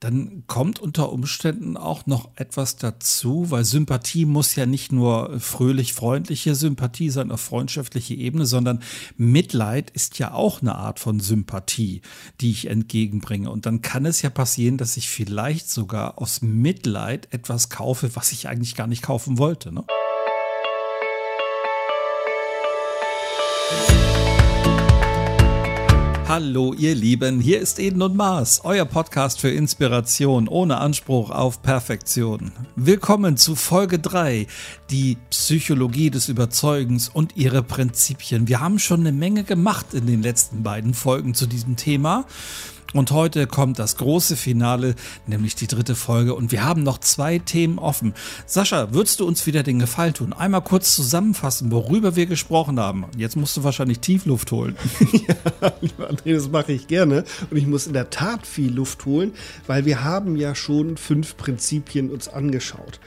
dann kommt unter Umständen auch noch etwas dazu, weil Sympathie muss ja nicht nur fröhlich freundliche Sympathie sein auf freundschaftliche Ebene, sondern Mitleid ist ja auch eine Art von Sympathie, die ich entgegenbringe. Und dann kann es ja passieren, dass ich vielleicht sogar aus Mitleid etwas kaufe, was ich eigentlich gar nicht kaufen wollte. Ne? Hallo ihr Lieben, hier ist Eden und Mars, euer Podcast für Inspiration ohne Anspruch auf Perfektion. Willkommen zu Folge 3, die Psychologie des Überzeugens und ihre Prinzipien. Wir haben schon eine Menge gemacht in den letzten beiden Folgen zu diesem Thema. Und heute kommt das große Finale, nämlich die dritte Folge. Und wir haben noch zwei Themen offen. Sascha, würdest du uns wieder den Gefallen tun? Einmal kurz zusammenfassen, worüber wir gesprochen haben. Jetzt musst du wahrscheinlich Tiefluft holen. ja, lieber André, das mache ich gerne. Und ich muss in der Tat viel Luft holen, weil wir haben ja schon fünf Prinzipien uns angeschaut.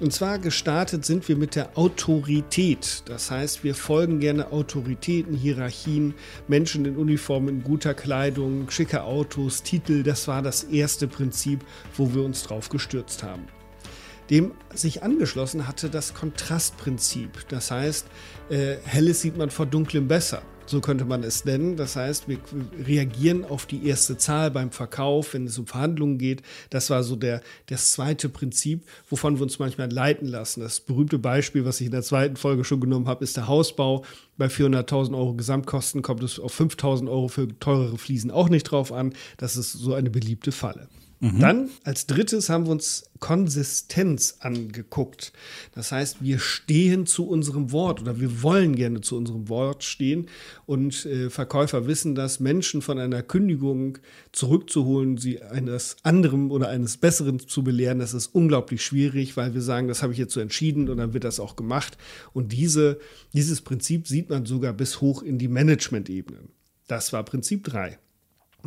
Und zwar gestartet sind wir mit der Autorität. Das heißt, wir folgen gerne Autoritäten, Hierarchien, Menschen in Uniform, in guter Kleidung, schicke Autos, Titel. Das war das erste Prinzip, wo wir uns drauf gestürzt haben. Dem sich angeschlossen hatte das Kontrastprinzip. Das heißt, äh, helles sieht man vor dunklem besser. So könnte man es nennen. Das heißt, wir reagieren auf die erste Zahl beim Verkauf, wenn es um Verhandlungen geht. Das war so der, das zweite Prinzip, wovon wir uns manchmal leiten lassen. Das berühmte Beispiel, was ich in der zweiten Folge schon genommen habe, ist der Hausbau. Bei 400.000 Euro Gesamtkosten kommt es auf 5.000 Euro für teurere Fliesen auch nicht drauf an. Das ist so eine beliebte Falle. Mhm. Dann als drittes haben wir uns Konsistenz angeguckt. Das heißt, wir stehen zu unserem Wort oder wir wollen gerne zu unserem Wort stehen. Und äh, Verkäufer wissen dass Menschen von einer Kündigung zurückzuholen, sie eines anderen oder eines Besseren zu belehren. Das ist unglaublich schwierig, weil wir sagen, das habe ich jetzt so entschieden und dann wird das auch gemacht. Und diese, dieses Prinzip sieht man sogar bis hoch in die Management-Ebenen. Das war Prinzip 3.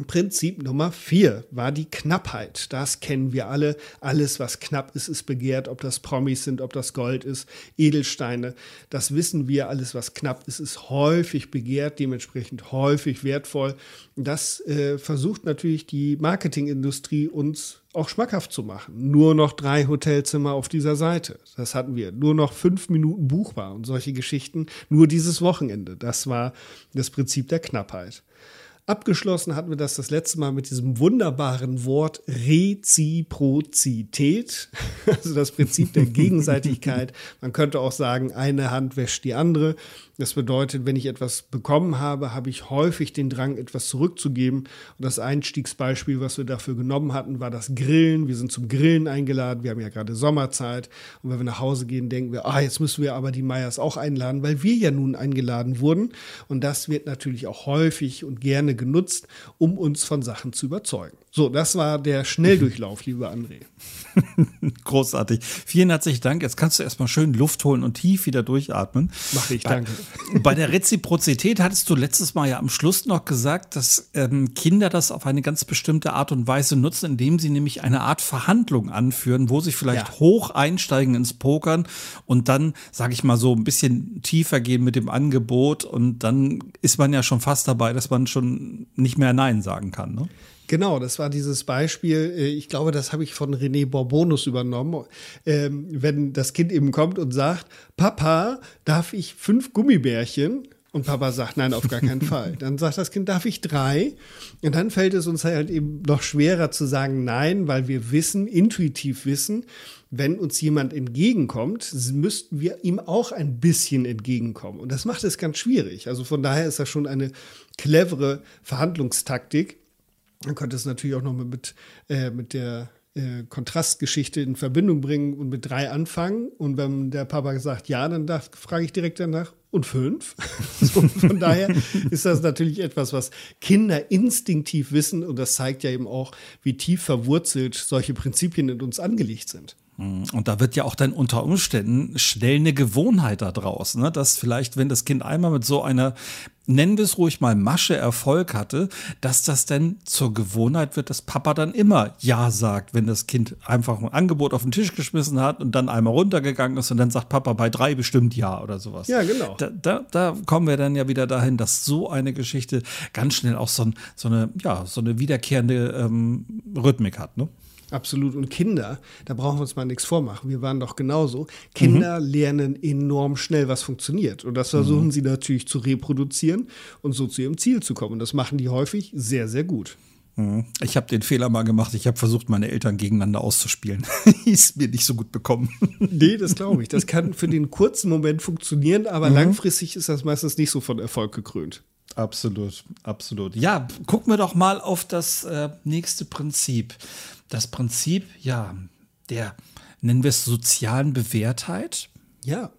Prinzip Nummer vier war die Knappheit. Das kennen wir alle. Alles, was knapp ist, ist begehrt. Ob das Promis sind, ob das Gold ist, Edelsteine. Das wissen wir. Alles, was knapp ist, ist häufig begehrt, dementsprechend häufig wertvoll. Das äh, versucht natürlich die Marketingindustrie uns auch schmackhaft zu machen. Nur noch drei Hotelzimmer auf dieser Seite. Das hatten wir. Nur noch fünf Minuten buchbar und solche Geschichten. Nur dieses Wochenende. Das war das Prinzip der Knappheit. Abgeschlossen hatten wir das das letzte Mal mit diesem wunderbaren Wort Reziprozität, also das Prinzip der Gegenseitigkeit. Man könnte auch sagen, eine Hand wäscht die andere. Das bedeutet, wenn ich etwas bekommen habe, habe ich häufig den Drang, etwas zurückzugeben. Und das Einstiegsbeispiel, was wir dafür genommen hatten, war das Grillen. Wir sind zum Grillen eingeladen. Wir haben ja gerade Sommerzeit. Und wenn wir nach Hause gehen, denken wir, ah, jetzt müssen wir aber die Meyers auch einladen, weil wir ja nun eingeladen wurden. Und das wird natürlich auch häufig und gerne genutzt, um uns von Sachen zu überzeugen. So, das war der Schnelldurchlauf, lieber André. Großartig. Vielen herzlichen Dank. Jetzt kannst du erstmal schön Luft holen und tief wieder durchatmen. Mach ich, danke. Bei der Reziprozität hattest du letztes Mal ja am Schluss noch gesagt, dass ähm, Kinder das auf eine ganz bestimmte Art und Weise nutzen, indem sie nämlich eine Art Verhandlung anführen, wo sie vielleicht ja. hoch einsteigen ins Pokern und dann, sage ich mal so, ein bisschen tiefer gehen mit dem Angebot und dann ist man ja schon fast dabei, dass man schon nicht mehr Nein sagen kann. Ne? Genau, das war dieses Beispiel, äh, ich glaube, das habe ich von René Borbonus übernommen. Ähm, wenn das Kind eben kommt und sagt, Papa, darf ich fünf Gummibärchen? Und Papa sagt, nein, auf gar keinen Fall. Dann sagt das Kind, darf ich drei? Und dann fällt es uns halt eben noch schwerer zu sagen nein, weil wir wissen, intuitiv wissen, wenn uns jemand entgegenkommt, müssten wir ihm auch ein bisschen entgegenkommen. Und das macht es ganz schwierig. Also von daher ist das schon eine clevere Verhandlungstaktik man könnte es natürlich auch noch mit, äh, mit der äh, Kontrastgeschichte in Verbindung bringen und mit drei anfangen. Und wenn der Papa sagt ja, dann frage ich direkt danach, und fünf. so, von daher ist das natürlich etwas, was Kinder instinktiv wissen. Und das zeigt ja eben auch, wie tief verwurzelt solche Prinzipien in uns angelegt sind. Mhm. Und da wird ja auch dann unter Umständen schnell eine Gewohnheit daraus, ne? dass vielleicht, wenn das Kind einmal mit so einer nennen wir es ruhig mal Masche Erfolg hatte, dass das denn zur Gewohnheit wird, dass Papa dann immer Ja sagt, wenn das Kind einfach ein Angebot auf den Tisch geschmissen hat und dann einmal runtergegangen ist und dann sagt Papa bei drei bestimmt Ja oder sowas. Ja, genau. Da, da, da kommen wir dann ja wieder dahin, dass so eine Geschichte ganz schnell auch so, ein, so eine, ja, so eine wiederkehrende ähm, Rhythmik hat, ne? Absolut. Und Kinder, da brauchen wir uns mal nichts vormachen. Wir waren doch genauso. Kinder mhm. lernen enorm schnell, was funktioniert. Und das versuchen mhm. sie natürlich zu reproduzieren und so zu ihrem Ziel zu kommen. Und das machen die häufig sehr, sehr gut. Mhm. Ich habe den Fehler mal gemacht. Ich habe versucht, meine Eltern gegeneinander auszuspielen. Ist mir nicht so gut bekommen. Nee, das glaube ich. Das kann für den kurzen Moment funktionieren, aber mhm. langfristig ist das meistens nicht so von Erfolg gekrönt. Absolut, absolut. Ja, gucken wir doch mal auf das äh, nächste Prinzip das Prinzip, ja, der, nennen wir es sozialen Bewährtheit. Ja.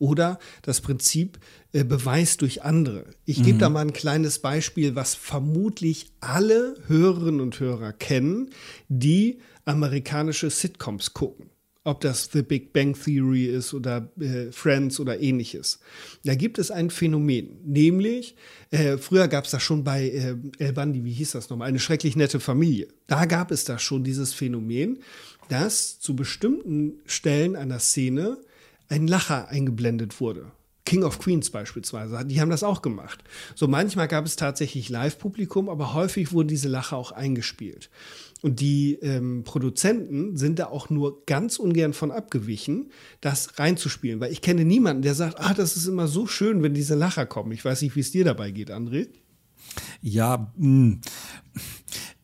Oder das Prinzip äh, Beweis durch andere. Ich gebe mhm. da mal ein kleines Beispiel, was vermutlich alle Hörerinnen und Hörer kennen, die amerikanische Sitcoms gucken ob das The Big Bang Theory ist oder äh, Friends oder ähnliches. Da gibt es ein Phänomen, nämlich, äh, früher gab es das schon bei äh, El Bandi, wie hieß das nochmal, eine schrecklich nette Familie. Da gab es das schon, dieses Phänomen, dass zu bestimmten Stellen einer Szene ein Lacher eingeblendet wurde. King of Queens beispielsweise, die haben das auch gemacht. So manchmal gab es tatsächlich Live-Publikum, aber häufig wurden diese Lacher auch eingespielt. Und die ähm, Produzenten sind da auch nur ganz ungern von abgewichen, das reinzuspielen. Weil ich kenne niemanden, der sagt, ah, das ist immer so schön, wenn diese Lacher kommen. Ich weiß nicht, wie es dir dabei geht, André. Ja, mh.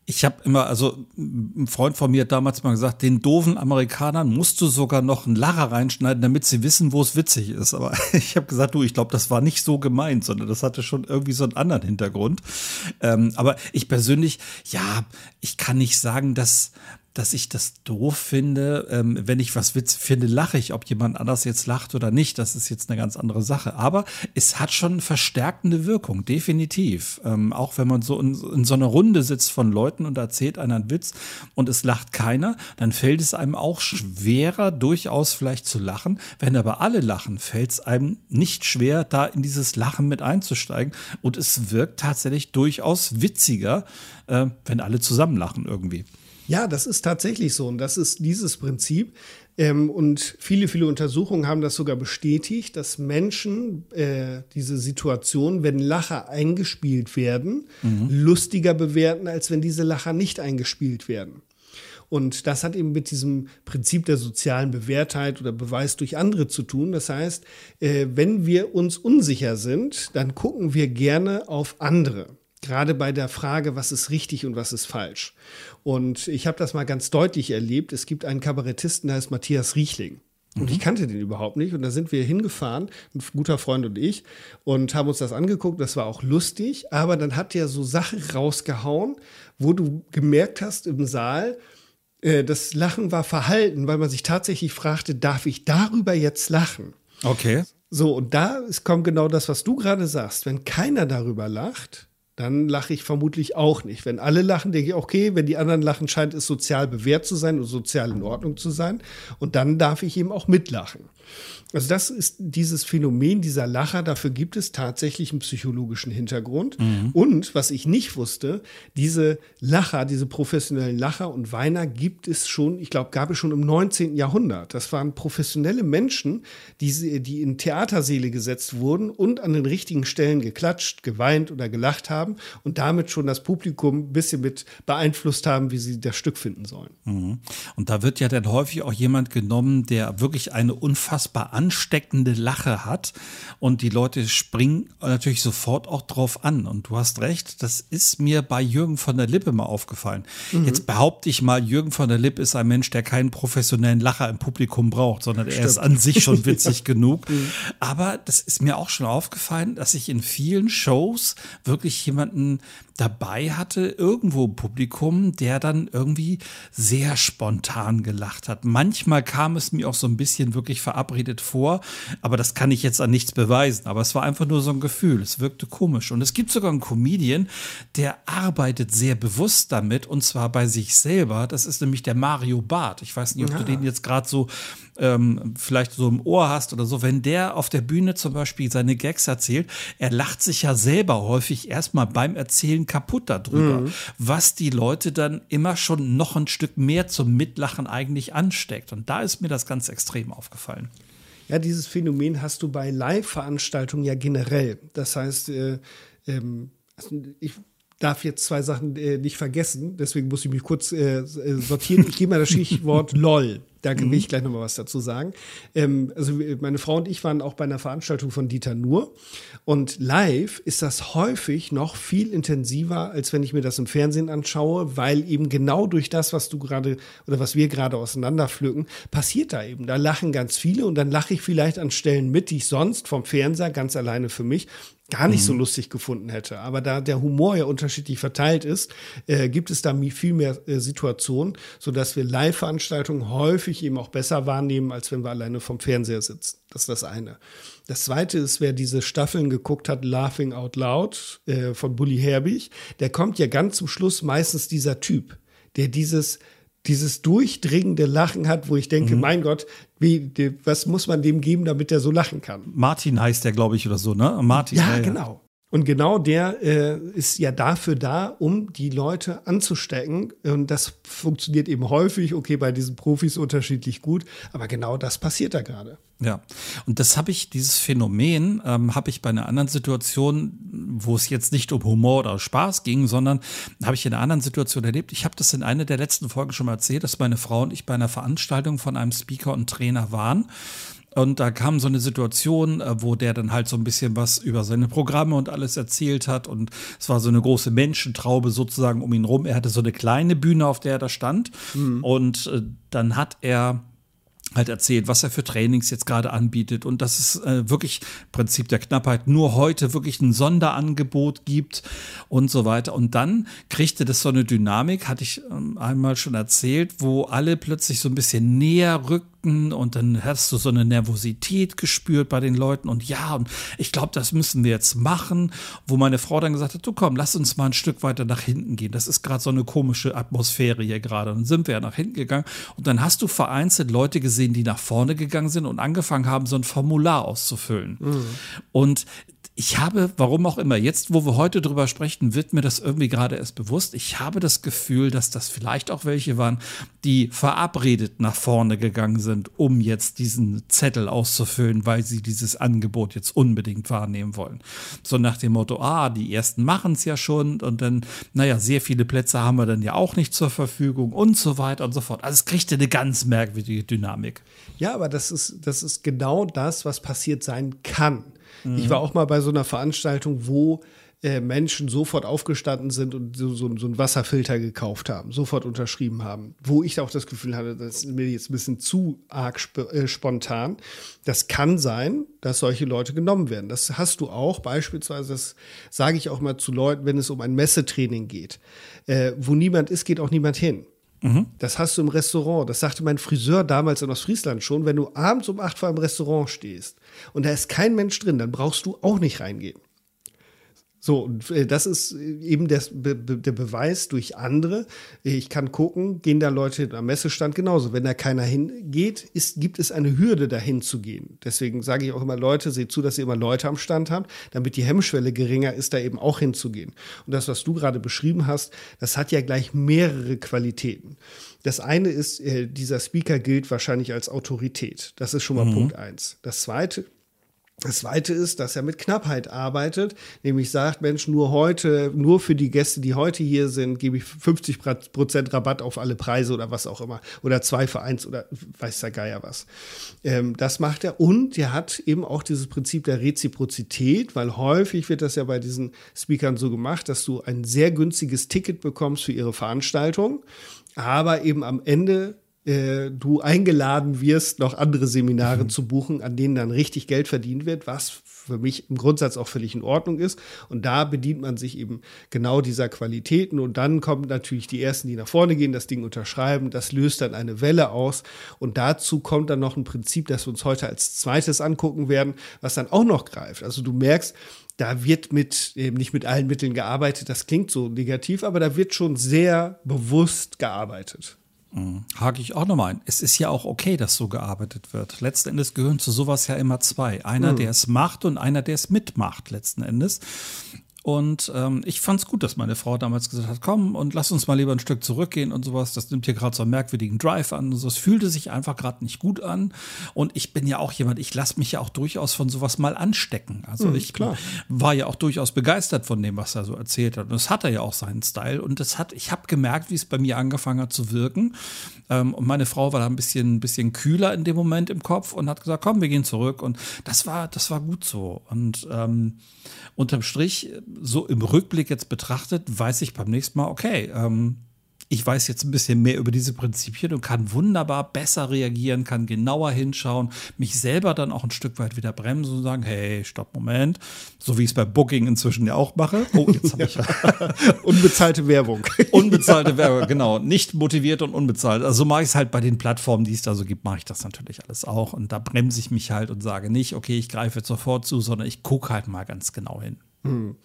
Ich habe immer, also ein Freund von mir hat damals mal gesagt, den doofen Amerikanern musst du sogar noch einen Lacher reinschneiden, damit sie wissen, wo es witzig ist. Aber ich habe gesagt, du, ich glaube, das war nicht so gemeint, sondern das hatte schon irgendwie so einen anderen Hintergrund. Ähm, aber ich persönlich, ja, ich kann nicht sagen, dass dass ich das doof finde. Ähm, wenn ich was Witz finde, lache ich. Ob jemand anders jetzt lacht oder nicht, das ist jetzt eine ganz andere Sache. Aber es hat schon verstärkende Wirkung, definitiv. Ähm, auch wenn man so in, in, so einer Runde sitzt von Leuten und erzählt einer einen Witz und es lacht keiner, dann fällt es einem auch schwerer, durchaus vielleicht zu lachen. Wenn aber alle lachen, fällt es einem nicht schwer, da in dieses Lachen mit einzusteigen. Und es wirkt tatsächlich durchaus witziger, äh, wenn alle zusammen lachen irgendwie. Ja, das ist tatsächlich so. Und das ist dieses Prinzip. Ähm, und viele, viele Untersuchungen haben das sogar bestätigt, dass Menschen äh, diese Situation, wenn Lacher eingespielt werden, mhm. lustiger bewerten, als wenn diese Lacher nicht eingespielt werden. Und das hat eben mit diesem Prinzip der sozialen Bewährtheit oder Beweis durch andere zu tun. Das heißt, äh, wenn wir uns unsicher sind, dann gucken wir gerne auf andere gerade bei der Frage, was ist richtig und was ist falsch. Und ich habe das mal ganz deutlich erlebt. Es gibt einen Kabarettisten, der heißt Matthias Riechling. Und ich mhm. kannte den überhaupt nicht. Und da sind wir hingefahren, ein guter Freund und ich, und haben uns das angeguckt. Das war auch lustig. Aber dann hat er so Sachen rausgehauen, wo du gemerkt hast im Saal, äh, das Lachen war verhalten, weil man sich tatsächlich fragte, darf ich darüber jetzt lachen? Okay. So, und da kommt genau das, was du gerade sagst. Wenn keiner darüber lacht, dann lache ich vermutlich auch nicht. Wenn alle lachen, denke ich, okay, wenn die anderen lachen, scheint es sozial bewährt zu sein und sozial in Ordnung zu sein. Und dann darf ich eben auch mitlachen. Also das ist dieses Phänomen dieser Lacher, dafür gibt es tatsächlich einen psychologischen Hintergrund. Mhm. Und was ich nicht wusste, diese Lacher, diese professionellen Lacher und Weiner gibt es schon, ich glaube, gab es schon im 19. Jahrhundert. Das waren professionelle Menschen, die, die in Theatersäle gesetzt wurden und an den richtigen Stellen geklatscht, geweint oder gelacht haben und damit schon das Publikum ein bisschen mit beeinflusst haben, wie sie das Stück finden sollen. Mhm. Und da wird ja dann häufig auch jemand genommen, der wirklich eine unfassbar ansteckende Lache hat und die Leute springen natürlich sofort auch drauf an. Und du hast recht, das ist mir bei Jürgen von der Lippe mal aufgefallen. Mhm. Jetzt behaupte ich mal, Jürgen von der Lippe ist ein Mensch, der keinen professionellen Lacher im Publikum braucht, sondern Stimmt. er ist an sich schon witzig genug. Mhm. Aber das ist mir auch schon aufgefallen, dass ich in vielen Shows wirklich jemanden dabei hatte, irgendwo Publikum, der dann irgendwie sehr spontan gelacht hat. Manchmal kam es mir auch so ein bisschen wirklich verabredet vor, aber das kann ich jetzt an nichts beweisen. Aber es war einfach nur so ein Gefühl. Es wirkte komisch. Und es gibt sogar einen Comedian, der arbeitet sehr bewusst damit und zwar bei sich selber. Das ist nämlich der Mario Barth. Ich weiß nicht, ob ja. du den jetzt gerade so ähm, vielleicht so im Ohr hast oder so, wenn der auf der Bühne zum Beispiel seine Gags erzählt, er lacht sich ja selber häufig erstmal beim Erzählen kaputt darüber, mhm. was die Leute dann immer schon noch ein Stück mehr zum Mitlachen eigentlich ansteckt. Und da ist mir das ganz extrem aufgefallen. Ja, dieses Phänomen hast du bei Live-Veranstaltungen ja generell. Das heißt, äh, ähm, also ich darf jetzt zwei Sachen äh, nicht vergessen, deswegen muss ich mich kurz äh, äh sortieren. Ich gebe mal das Stichwort LOL. Da mhm. will ich gleich nochmal was dazu sagen. Ähm, also meine Frau und ich waren auch bei einer Veranstaltung von Dieter Nuhr. Und live ist das häufig noch viel intensiver, als wenn ich mir das im Fernsehen anschaue, weil eben genau durch das, was du gerade oder was wir gerade auseinanderpflücken, passiert da eben. Da lachen ganz viele und dann lache ich vielleicht an Stellen mit, die ich sonst vom Fernseher ganz alleine für mich gar nicht mhm. so lustig gefunden hätte. Aber da der Humor ja unterschiedlich verteilt ist, äh, gibt es da viel mehr äh, Situationen, sodass wir Live-Veranstaltungen häufig eben auch besser wahrnehmen, als wenn wir alleine vom Fernseher sitzen. Das ist das eine. Das zweite ist, wer diese Staffeln geguckt hat, Laughing Out Loud äh, von Bully Herbig, der kommt ja ganz zum Schluss meistens dieser Typ, der dieses dieses durchdringende Lachen hat, wo ich denke, mhm. mein Gott, wie, was muss man dem geben, damit er so lachen kann? Martin heißt der, glaube ich, oder so, ne? Martin. Ja, ja. genau. Und genau der äh, ist ja dafür da, um die Leute anzustecken. Und das funktioniert eben häufig, okay, bei diesen Profis unterschiedlich gut, aber genau das passiert da gerade. Ja, und das habe ich, dieses Phänomen ähm, habe ich bei einer anderen Situation, wo es jetzt nicht um Humor oder Spaß ging, sondern habe ich in einer anderen Situation erlebt. Ich habe das in einer der letzten Folgen schon mal erzählt, dass meine Frau und ich bei einer Veranstaltung von einem Speaker und Trainer waren. Und da kam so eine Situation, äh, wo der dann halt so ein bisschen was über seine Programme und alles erzählt hat. Und es war so eine große Menschentraube sozusagen um ihn rum. Er hatte so eine kleine Bühne, auf der er da stand. Mhm. Und äh, dann hat er halt erzählt, was er für Trainings jetzt gerade anbietet und dass es äh, wirklich Prinzip der Knappheit nur heute wirklich ein Sonderangebot gibt und so weiter. Und dann kriegte das so eine Dynamik, hatte ich ähm, einmal schon erzählt, wo alle plötzlich so ein bisschen näher rückten und dann hast du so eine Nervosität gespürt bei den Leuten und ja, und ich glaube, das müssen wir jetzt machen, wo meine Frau dann gesagt hat, du komm, lass uns mal ein Stück weiter nach hinten gehen. Das ist gerade so eine komische Atmosphäre hier gerade. Dann sind wir ja nach hinten gegangen und dann hast du vereinzelt Leute gesehen, die nach vorne gegangen sind und angefangen haben, so ein Formular auszufüllen. Mhm. Und ich habe, warum auch immer, jetzt, wo wir heute drüber sprechen, wird mir das irgendwie gerade erst bewusst. Ich habe das Gefühl, dass das vielleicht auch welche waren, die verabredet nach vorne gegangen sind, um jetzt diesen Zettel auszufüllen, weil sie dieses Angebot jetzt unbedingt wahrnehmen wollen. So nach dem Motto, ah, die ersten machen es ja schon und dann, naja, sehr viele Plätze haben wir dann ja auch nicht zur Verfügung und so weiter und so fort. Also es kriegte eine ganz merkwürdige Dynamik. Ja, aber das ist, das ist genau das, was passiert sein kann. Mhm. Ich war auch mal bei so einer Veranstaltung, wo äh, Menschen sofort aufgestanden sind und so, so, so einen Wasserfilter gekauft haben, sofort unterschrieben haben. Wo ich auch das Gefühl hatte, das ist mir jetzt ein bisschen zu arg sp äh, spontan. Das kann sein, dass solche Leute genommen werden. Das hast du auch beispielsweise, das sage ich auch mal zu Leuten, wenn es um ein Messetraining geht. Äh, wo niemand ist, geht auch niemand hin. Mhm. Das hast du im Restaurant. Das sagte mein Friseur damals in Ostfriesland schon. Wenn du abends um acht vor einem Restaurant stehst und da ist kein Mensch drin, dann brauchst du auch nicht reingehen. So, und äh, das ist eben der, der Beweis durch andere. Ich kann gucken, gehen da Leute am Messestand genauso. Wenn da keiner hingeht, ist, gibt es eine Hürde, dahin zu gehen. Deswegen sage ich auch immer, Leute, seht zu, dass ihr immer Leute am Stand habt, damit die Hemmschwelle geringer ist, da eben auch hinzugehen. Und das, was du gerade beschrieben hast, das hat ja gleich mehrere Qualitäten. Das eine ist, äh, dieser Speaker gilt wahrscheinlich als Autorität. Das ist schon mal mhm. Punkt eins. Das zweite das zweite ist, dass er mit Knappheit arbeitet, nämlich sagt, Mensch, nur heute, nur für die Gäste, die heute hier sind, gebe ich 50 Prozent Rabatt auf alle Preise oder was auch immer. Oder zwei für eins oder weiß der Geier was. Ähm, das macht er. Und er hat eben auch dieses Prinzip der Reziprozität, weil häufig wird das ja bei diesen Speakern so gemacht, dass du ein sehr günstiges Ticket bekommst für ihre Veranstaltung, aber eben am Ende äh, du eingeladen wirst, noch andere Seminare mhm. zu buchen, an denen dann richtig Geld verdient wird, was für mich im Grundsatz auch völlig in Ordnung ist. Und da bedient man sich eben genau dieser Qualitäten. Und dann kommen natürlich die ersten, die nach vorne gehen, das Ding unterschreiben. Das löst dann eine Welle aus. Und dazu kommt dann noch ein Prinzip, das wir uns heute als zweites angucken werden, was dann auch noch greift. Also du merkst, da wird mit, eben nicht mit allen Mitteln gearbeitet, das klingt so negativ, aber da wird schon sehr bewusst gearbeitet. Mhm. Hake ich auch nochmal ein. Es ist ja auch okay, dass so gearbeitet wird. Letzten Endes gehören zu sowas ja immer zwei. Einer, mhm. der es macht und einer, der es mitmacht, letzten Endes. Und ähm, ich fand es gut, dass meine Frau damals gesagt hat, komm und lass uns mal lieber ein Stück zurückgehen und sowas. Das nimmt hier gerade so einen merkwürdigen Drive an. Und so. Es fühlte sich einfach gerade nicht gut an. Und ich bin ja auch jemand, ich lasse mich ja auch durchaus von sowas mal anstecken. Also mhm, ich klar. war ja auch durchaus begeistert von dem, was er so erzählt hat. Und hat er ja auch seinen Style. Und das hat, ich habe gemerkt, wie es bei mir angefangen hat zu wirken. Ähm, und meine Frau war da ein bisschen, ein bisschen kühler in dem Moment im Kopf und hat gesagt, komm, wir gehen zurück. Und das war, das war gut so. Und ähm, unterm Strich, so im Rückblick jetzt betrachtet, weiß ich beim nächsten Mal, okay, ähm, ich weiß jetzt ein bisschen mehr über diese Prinzipien und kann wunderbar besser reagieren, kann genauer hinschauen, mich selber dann auch ein Stück weit wieder bremsen und sagen, hey, stopp, Moment. So wie ich es bei Booking inzwischen ja auch mache. Oh, jetzt habe ich. Unbezahlte Werbung. Unbezahlte Werbung, genau. Nicht motiviert und unbezahlt. Also so mache ich es halt bei den Plattformen, die es da so gibt, mache ich das natürlich alles auch. Und da bremse ich mich halt und sage nicht, okay, ich greife jetzt sofort zu, sondern ich gucke halt mal ganz genau hin. Hm.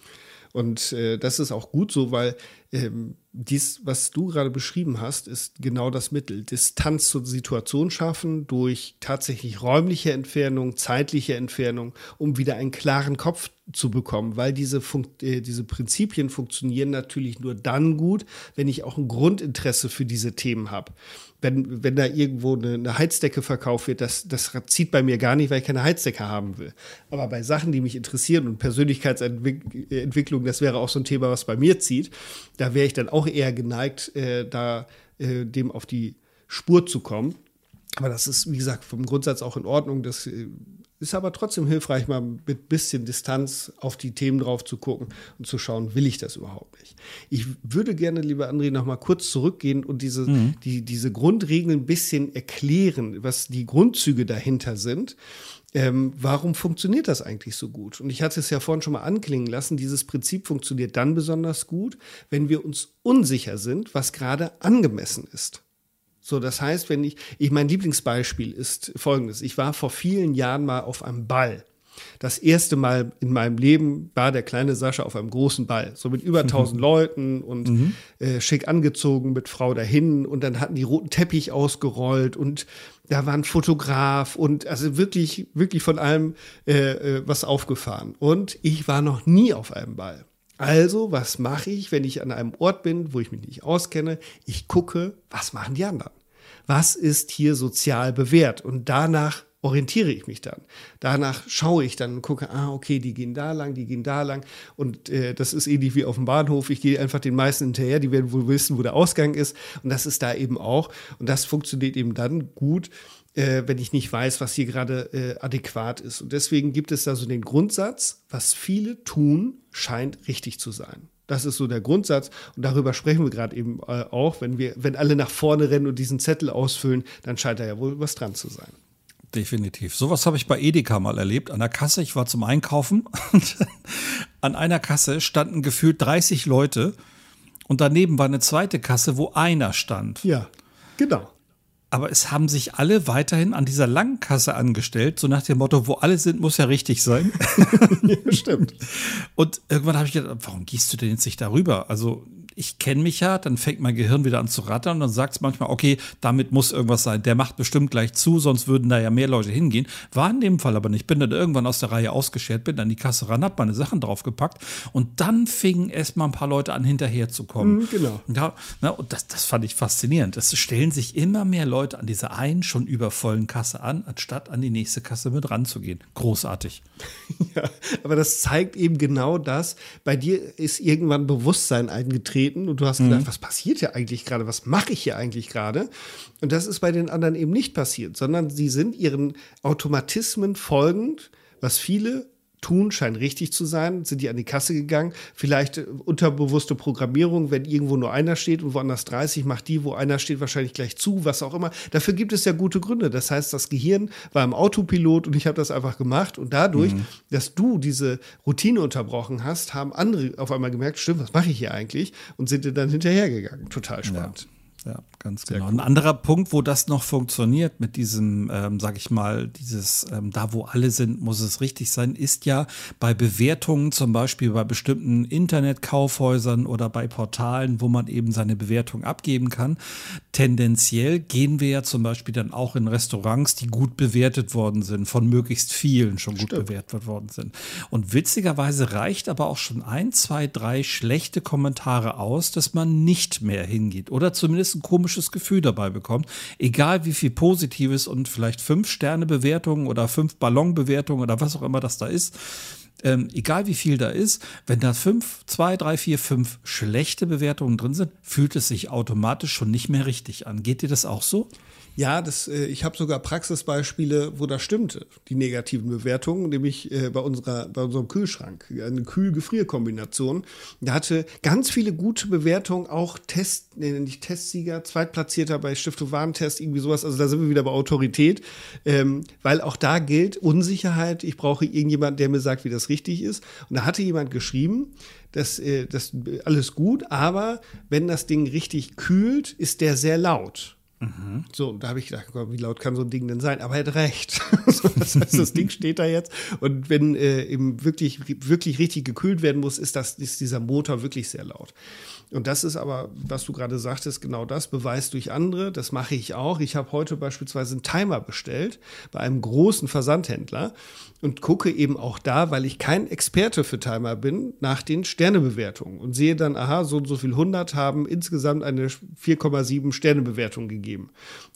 Und äh, das ist auch gut so, weil ähm, dies, was du gerade beschrieben hast, ist genau das Mittel. Distanz zur Situation schaffen durch tatsächlich räumliche Entfernung, zeitliche Entfernung, um wieder einen klaren Kopf zu bekommen, weil diese, Fun äh, diese Prinzipien funktionieren natürlich nur dann gut, wenn ich auch ein Grundinteresse für diese Themen habe wenn, wenn da irgendwo eine, eine, Heizdecke verkauft wird, das, das zieht bei mir gar nicht, weil ich keine Heizdecke haben will. Aber bei Sachen, die mich interessieren und Persönlichkeitsentwicklung, das wäre auch so ein Thema, was bei mir zieht, da wäre ich dann auch eher geneigt, äh, da äh, dem auf die Spur zu kommen. Aber das ist, wie gesagt, vom Grundsatz auch in Ordnung. Das äh, ist aber trotzdem hilfreich, mal mit bisschen Distanz auf die Themen drauf zu gucken und zu schauen, will ich das überhaupt nicht. Ich würde gerne, lieber André, noch mal kurz zurückgehen und diese, mhm. die, diese Grundregeln ein bisschen erklären, was die Grundzüge dahinter sind. Ähm, warum funktioniert das eigentlich so gut? Und ich hatte es ja vorhin schon mal anklingen lassen, dieses Prinzip funktioniert dann besonders gut, wenn wir uns unsicher sind, was gerade angemessen ist. So, das heißt, wenn ich, ich mein Lieblingsbeispiel ist folgendes. Ich war vor vielen Jahren mal auf einem Ball. Das erste Mal in meinem Leben war der kleine Sascha auf einem großen Ball, so mit über 1000 mhm. Leuten und mhm. äh, schick angezogen mit Frau dahin und dann hatten die roten Teppich ausgerollt und da war ein Fotograf und also wirklich, wirklich von allem äh, äh, was aufgefahren. Und ich war noch nie auf einem Ball. Also, was mache ich, wenn ich an einem Ort bin, wo ich mich nicht auskenne? Ich gucke, was machen die anderen? Was ist hier sozial bewährt? Und danach orientiere ich mich dann. Danach schaue ich dann und gucke, ah, okay, die gehen da lang, die gehen da lang. Und äh, das ist ähnlich wie auf dem Bahnhof. Ich gehe einfach den meisten hinterher, die werden wohl wissen, wo der Ausgang ist. Und das ist da eben auch. Und das funktioniert eben dann gut, äh, wenn ich nicht weiß, was hier gerade äh, adäquat ist. Und deswegen gibt es da so den Grundsatz, was viele tun, scheint richtig zu sein. Das ist so der Grundsatz. Und darüber sprechen wir gerade eben äh, auch. Wenn wir, wenn alle nach vorne rennen und diesen Zettel ausfüllen, dann scheint da ja wohl was dran zu sein. Definitiv. Sowas habe ich bei Edeka mal erlebt. An der Kasse, ich war zum Einkaufen und an einer Kasse standen gefühlt 30 Leute und daneben war eine zweite Kasse, wo einer stand. Ja, genau. Aber es haben sich alle weiterhin an dieser langen Kasse angestellt, so nach dem Motto, wo alle sind, muss ja richtig sein. ja, stimmt. Und irgendwann habe ich gedacht, warum gehst du denn jetzt nicht darüber? Also ich kenne mich ja, dann fängt mein Gehirn wieder an zu rattern und dann sagt es manchmal, okay, damit muss irgendwas sein. Der macht bestimmt gleich zu, sonst würden da ja mehr Leute hingehen. War in dem Fall aber nicht. Bin dann irgendwann aus der Reihe ausgeschert, bin dann die Kasse ran, hab meine Sachen draufgepackt und dann fingen erstmal ein paar Leute an, hinterher zu kommen. Mhm, genau. Ja, na, und das, das fand ich faszinierend. Es stellen sich immer mehr Leute an dieser einen schon übervollen Kasse an, anstatt an die nächste Kasse mit ranzugehen. Großartig. Ja, aber das zeigt eben genau das. Bei dir ist irgendwann Bewusstsein eingetreten getreten und du hast gedacht, mhm. was passiert hier eigentlich gerade? Was mache ich hier eigentlich gerade? Und das ist bei den anderen eben nicht passiert, sondern sie sind ihren Automatismen folgend, was viele tun, scheint richtig zu sein. Sind die an die Kasse gegangen? Vielleicht äh, unterbewusste Programmierung, wenn irgendwo nur einer steht und woanders 30, macht die, wo einer steht, wahrscheinlich gleich zu, was auch immer. Dafür gibt es ja gute Gründe. Das heißt, das Gehirn war im Autopilot und ich habe das einfach gemacht. Und dadurch, mhm. dass du diese Routine unterbrochen hast, haben andere auf einmal gemerkt, stimmt, was mache ich hier eigentlich? Und sind dir dann hinterhergegangen. Total spannend. Ja. Ja, ganz Sehr genau. Cool. Ein anderer Punkt, wo das noch funktioniert mit diesem, ähm, sag ich mal, dieses, ähm, da wo alle sind, muss es richtig sein, ist ja bei Bewertungen, zum Beispiel bei bestimmten Internetkaufhäusern oder bei Portalen, wo man eben seine Bewertung abgeben kann. Tendenziell gehen wir ja zum Beispiel dann auch in Restaurants, die gut bewertet worden sind, von möglichst vielen schon gut Stimmt. bewertet worden sind. Und witzigerweise reicht aber auch schon ein, zwei, drei schlechte Kommentare aus, dass man nicht mehr hingeht oder zumindest ein komisches Gefühl dabei bekommt. Egal wie viel Positives und vielleicht fünf Sterne Bewertungen oder fünf Ballonbewertungen oder was auch immer das da ist. Ähm, egal wie viel da ist, wenn da fünf, zwei, drei, vier, fünf schlechte Bewertungen drin sind, fühlt es sich automatisch schon nicht mehr richtig an. Geht dir das auch so? Ja, das, äh, ich habe sogar Praxisbeispiele, wo das stimmte, die negativen Bewertungen, nämlich äh, bei, unserer, bei unserem Kühlschrank, eine Kühl-Gefrier-Kombination. Da hatte ganz viele gute Bewertungen, auch Test, nee, nicht Testsieger, Zweitplatzierter bei Stiftung Warentest, irgendwie sowas. Also da sind wir wieder bei Autorität, ähm, weil auch da gilt Unsicherheit. Ich brauche irgendjemanden, der mir sagt, wie das richtig ist. Und da hatte jemand geschrieben, das, äh, das alles gut, aber wenn das Ding richtig kühlt, ist der sehr laut. So, da habe ich gedacht, wie laut kann so ein Ding denn sein? Aber er hat recht. das heißt, das Ding steht da jetzt. Und wenn äh, eben wirklich, wirklich richtig gekühlt werden muss, ist, das, ist dieser Motor wirklich sehr laut. Und das ist aber, was du gerade sagtest, genau das, Beweis durch andere. Das mache ich auch. Ich habe heute beispielsweise einen Timer bestellt bei einem großen Versandhändler und gucke eben auch da, weil ich kein Experte für Timer bin, nach den Sternebewertungen und sehe dann, aha, so und so viel 100 haben insgesamt eine 4,7 Sternebewertung gegeben.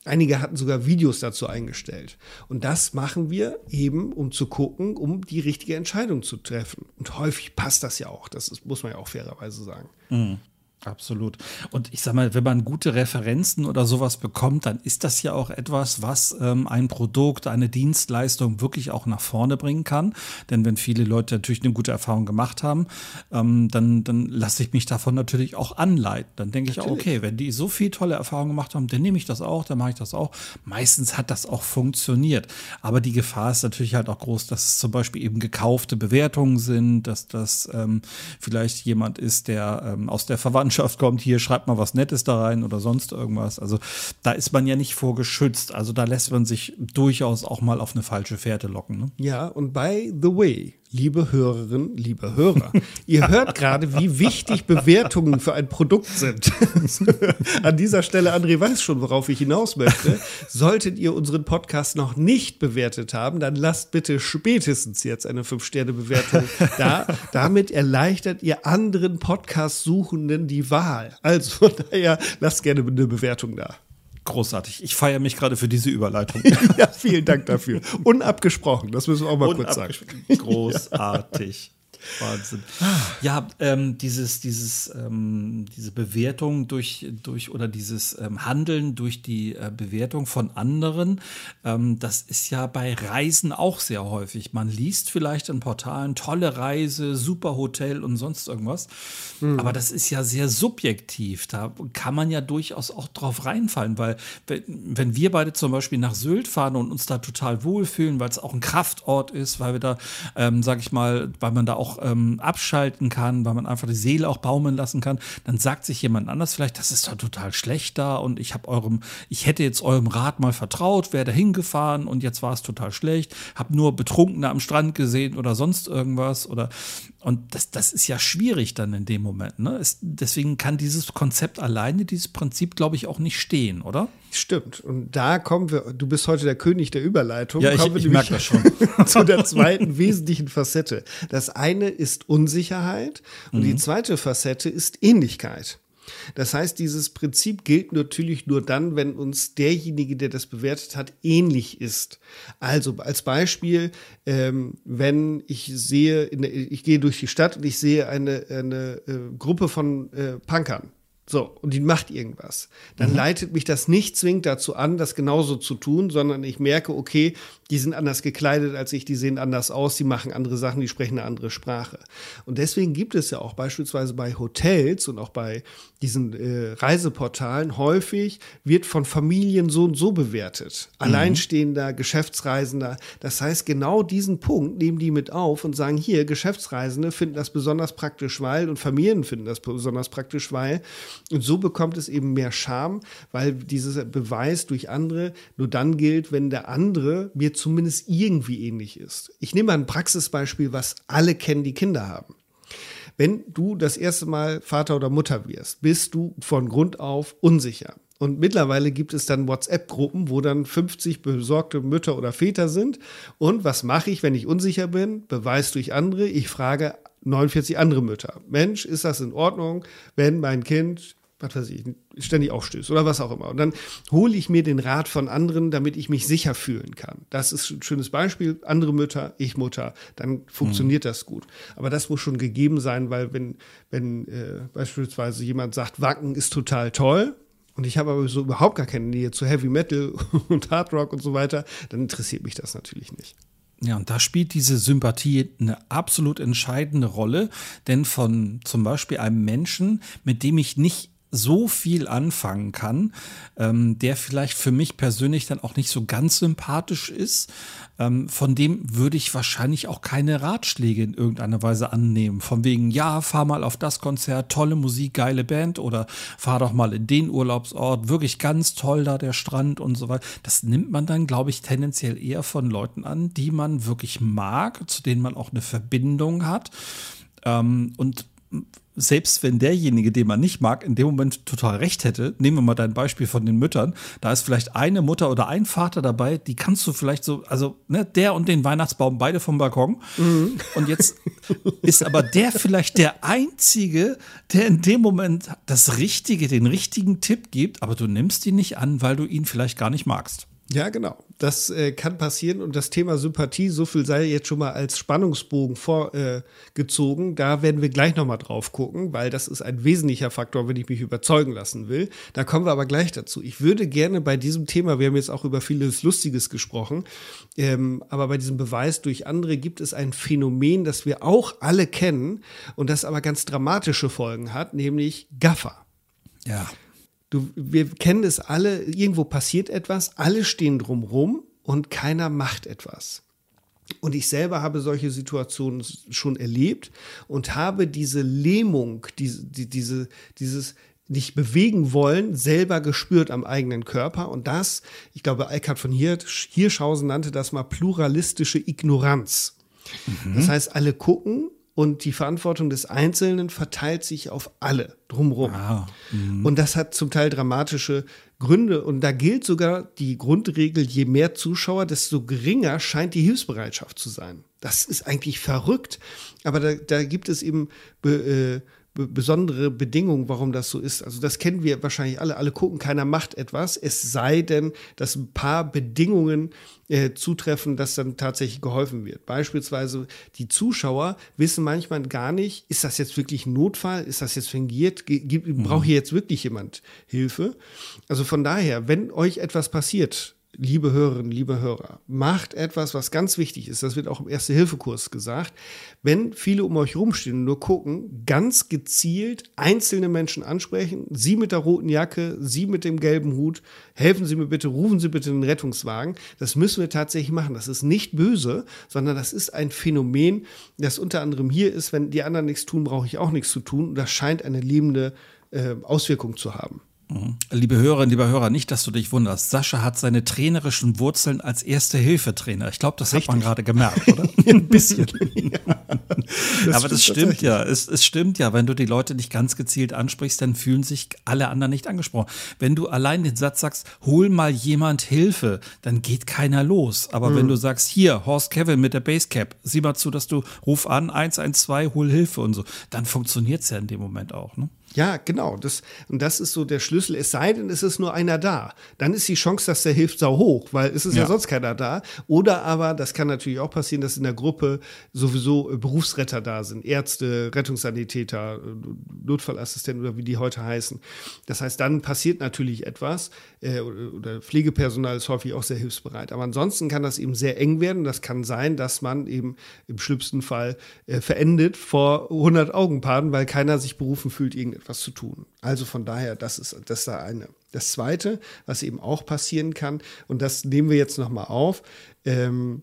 Einige hatten sogar Videos dazu eingestellt. Und das machen wir eben, um zu gucken, um die richtige Entscheidung zu treffen. Und häufig passt das ja auch. Das ist, muss man ja auch fairerweise sagen. Mhm. Absolut. Und ich sag mal, wenn man gute Referenzen oder sowas bekommt, dann ist das ja auch etwas, was ähm, ein Produkt, eine Dienstleistung wirklich auch nach vorne bringen kann. Denn wenn viele Leute natürlich eine gute Erfahrung gemacht haben, ähm, dann, dann lasse ich mich davon natürlich auch anleiten. Dann denke ich auch, okay, wenn die so viel tolle Erfahrungen gemacht haben, dann nehme ich das auch, dann mache ich das auch. Meistens hat das auch funktioniert. Aber die Gefahr ist natürlich halt auch groß, dass es zum Beispiel eben gekaufte Bewertungen sind, dass das ähm, vielleicht jemand ist, der ähm, aus der Verwandtschaft Botschaft kommt, hier schreibt mal was Nettes da rein oder sonst irgendwas. Also da ist man ja nicht vorgeschützt. Also da lässt man sich durchaus auch mal auf eine falsche Fährte locken. Ne? Ja, und by the way, liebe Hörerinnen, liebe Hörer, ihr hört gerade, wie wichtig Bewertungen für ein Produkt sind. An dieser Stelle, André weiß schon, worauf ich hinaus möchte. Solltet ihr unseren Podcast noch nicht bewertet haben, dann lasst bitte spätestens jetzt eine 5-Sterne-Bewertung da. Damit erleichtert ihr anderen Podcast-Suchenden die Wahl. Also daher lasst gerne eine Bewertung da. Großartig. Ich feiere mich gerade für diese Überleitung. ja, vielen Dank dafür. Unabgesprochen, das müssen wir auch mal kurz sagen. Großartig. Wahnsinn. Ja, ähm, dieses, dieses, ähm, diese Bewertung durch, durch oder dieses ähm, Handeln durch die äh, Bewertung von anderen, ähm, das ist ja bei Reisen auch sehr häufig. Man liest vielleicht in Portalen tolle Reise, super Hotel und sonst irgendwas. Mhm. Aber das ist ja sehr subjektiv. Da kann man ja durchaus auch drauf reinfallen, weil wenn, wenn wir beide zum Beispiel nach Sylt fahren und uns da total wohlfühlen, weil es auch ein Kraftort ist, weil wir da, ähm, sag ich mal, weil man da auch ähm, abschalten kann, weil man einfach die Seele auch baumeln lassen kann, dann sagt sich jemand anders vielleicht, das ist doch total schlecht da und ich habe eurem, ich hätte jetzt eurem Rat mal vertraut, wäre da hingefahren und jetzt war es total schlecht, habe nur Betrunkene am Strand gesehen oder sonst irgendwas oder und das, das ist ja schwierig dann in dem Moment. Ne? Es, deswegen kann dieses Konzept alleine, dieses Prinzip, glaube ich, auch nicht stehen, oder? Stimmt. Und da kommen wir, du bist heute der König der Überleitung. Ja, ich, ich merke das schon. zu der zweiten wesentlichen Facette. Das eine ist Unsicherheit und mhm. die zweite Facette ist Ähnlichkeit. Das heißt, dieses Prinzip gilt natürlich nur dann, wenn uns derjenige, der das bewertet hat, ähnlich ist. Also als Beispiel, ähm, wenn ich sehe, der, ich gehe durch die Stadt und ich sehe eine, eine äh, Gruppe von äh, Punkern So, und die macht irgendwas. Dann mhm. leitet mich das nicht zwingend dazu an, das genauso zu tun, sondern ich merke, okay, die sind anders gekleidet als ich, die sehen anders aus, die machen andere Sachen, die sprechen eine andere Sprache. Und deswegen gibt es ja auch beispielsweise bei Hotels und auch bei diesen äh, Reiseportalen häufig wird von Familien so und so bewertet. Mhm. Alleinstehender, Geschäftsreisender. Das heißt, genau diesen Punkt nehmen die mit auf und sagen, hier, Geschäftsreisende finden das besonders praktisch, weil und Familien finden das besonders praktisch, weil. Und so bekommt es eben mehr Charme, weil dieser Beweis durch andere nur dann gilt, wenn der andere mir zumindest irgendwie ähnlich ist. Ich nehme mal ein Praxisbeispiel, was alle kennen, die Kinder haben. Wenn du das erste Mal Vater oder Mutter wirst, bist du von Grund auf unsicher. Und mittlerweile gibt es dann WhatsApp-Gruppen, wo dann 50 besorgte Mütter oder Väter sind. Und was mache ich, wenn ich unsicher bin? Beweis durch andere. Ich frage 49 andere Mütter. Mensch, ist das in Ordnung, wenn mein Kind was weiß ich, ständig aufstößt oder was auch immer. Und dann hole ich mir den Rat von anderen, damit ich mich sicher fühlen kann. Das ist ein schönes Beispiel. Andere Mütter, ich Mutter, dann funktioniert mhm. das gut. Aber das muss schon gegeben sein, weil wenn, wenn äh, beispielsweise jemand sagt, Wacken ist total toll, und ich habe aber so überhaupt gar keine Nähe zu Heavy Metal und Hard Rock und so weiter, dann interessiert mich das natürlich nicht. Ja, und da spielt diese Sympathie eine absolut entscheidende Rolle, denn von zum Beispiel einem Menschen, mit dem ich nicht so viel anfangen kann, ähm, der vielleicht für mich persönlich dann auch nicht so ganz sympathisch ist, ähm, von dem würde ich wahrscheinlich auch keine Ratschläge in irgendeiner Weise annehmen. Von wegen, ja, fahr mal auf das Konzert, tolle Musik, geile Band oder fahr doch mal in den Urlaubsort, wirklich ganz toll da der Strand und so weiter. Das nimmt man dann, glaube ich, tendenziell eher von Leuten an, die man wirklich mag, zu denen man auch eine Verbindung hat. Ähm, und selbst wenn derjenige, den man nicht mag, in dem Moment total recht hätte, nehmen wir mal dein Beispiel von den Müttern, da ist vielleicht eine Mutter oder ein Vater dabei, die kannst du vielleicht so, also ne, der und den Weihnachtsbaum beide vom Balkon. Mhm. Und jetzt ist aber der vielleicht der Einzige, der in dem Moment das Richtige, den richtigen Tipp gibt, aber du nimmst ihn nicht an, weil du ihn vielleicht gar nicht magst. Ja, genau. Das äh, kann passieren und das Thema Sympathie, so viel sei jetzt schon mal als Spannungsbogen vorgezogen. Äh, da werden wir gleich nochmal drauf gucken, weil das ist ein wesentlicher Faktor, wenn ich mich überzeugen lassen will. Da kommen wir aber gleich dazu. Ich würde gerne bei diesem Thema, wir haben jetzt auch über vieles Lustiges gesprochen, ähm, aber bei diesem Beweis durch andere gibt es ein Phänomen, das wir auch alle kennen und das aber ganz dramatische Folgen hat, nämlich Gaffer. Ja. Du, wir kennen es alle, irgendwo passiert etwas, alle stehen drumrum und keiner macht etwas. Und ich selber habe solche Situationen schon erlebt und habe diese Lähmung, diese, die, diese, dieses nicht bewegen wollen, selber gespürt am eigenen Körper. Und das, ich glaube, Eckhard von Hirschhausen nannte das mal pluralistische Ignoranz. Mhm. Das heißt, alle gucken und die Verantwortung des Einzelnen verteilt sich auf alle drumherum. Ah, mhm. und das hat zum Teil dramatische Gründe. Und da gilt sogar die Grundregel, je mehr Zuschauer, desto geringer scheint die Hilfsbereitschaft zu sein. Das ist eigentlich verrückt. Aber da, da gibt es eben äh, besondere Bedingungen, warum das so ist. Also das kennen wir wahrscheinlich alle. Alle gucken, keiner macht etwas. Es sei denn, dass ein paar Bedingungen äh, zutreffen, dass dann tatsächlich geholfen wird. Beispielsweise die Zuschauer wissen manchmal gar nicht, ist das jetzt wirklich ein Notfall? Ist das jetzt fingiert? Mhm. Braucht hier jetzt wirklich jemand Hilfe? Also von daher, wenn euch etwas passiert, liebe Hörerinnen, liebe Hörer, macht etwas, was ganz wichtig ist. Das wird auch im Erste-Hilfe-Kurs gesagt. Wenn viele um euch rumstehen und nur gucken, ganz gezielt einzelne Menschen ansprechen, Sie mit der roten Jacke, Sie mit dem gelben Hut, helfen Sie mir bitte, rufen Sie bitte den Rettungswagen. Das müssen wir tatsächlich machen. Das ist nicht böse, sondern das ist ein Phänomen, das unter anderem hier ist, wenn die anderen nichts tun, brauche ich auch nichts zu tun. Und das scheint eine lebende äh, Auswirkung zu haben. Mhm. Liebe Hörerinnen, lieber Hörer, nicht, dass du dich wunderst. Sascha hat seine trainerischen Wurzeln als Erste-Hilfe-Trainer. Ich glaube, das Richtig. hat man gerade gemerkt, oder? Ein bisschen. ja, das Aber das stimmt ja. Es, es stimmt ja. Wenn du die Leute nicht ganz gezielt ansprichst, dann fühlen sich alle anderen nicht angesprochen. Wenn du allein den Satz sagst, hol mal jemand Hilfe, dann geht keiner los. Aber mhm. wenn du sagst, hier, Horst Kevin mit der Basecap, sieh mal zu, dass du ruf an, 112, hol Hilfe und so, dann funktioniert es ja in dem Moment auch. Ne? Ja, genau. Das, und das ist so der Schlüssel. Es sei denn, es ist nur einer da. Dann ist die Chance, dass der hilft, sau hoch, weil es ist ja. ja sonst keiner da. Oder aber, das kann natürlich auch passieren, dass in der Gruppe sowieso äh, Berufsretter da sind. Ärzte, Rettungssanitäter, äh, Notfallassistenten oder wie die heute heißen. Das heißt, dann passiert natürlich etwas. Äh, oder Pflegepersonal ist häufig auch sehr hilfsbereit. Aber ansonsten kann das eben sehr eng werden. Das kann sein, dass man eben im schlimmsten Fall äh, verendet vor 100 Augenpaaren, weil keiner sich berufen fühlt, irgendetwas etwas zu tun. Also von daher, das ist das da eine. Das Zweite, was eben auch passieren kann, und das nehmen wir jetzt nochmal auf, ähm,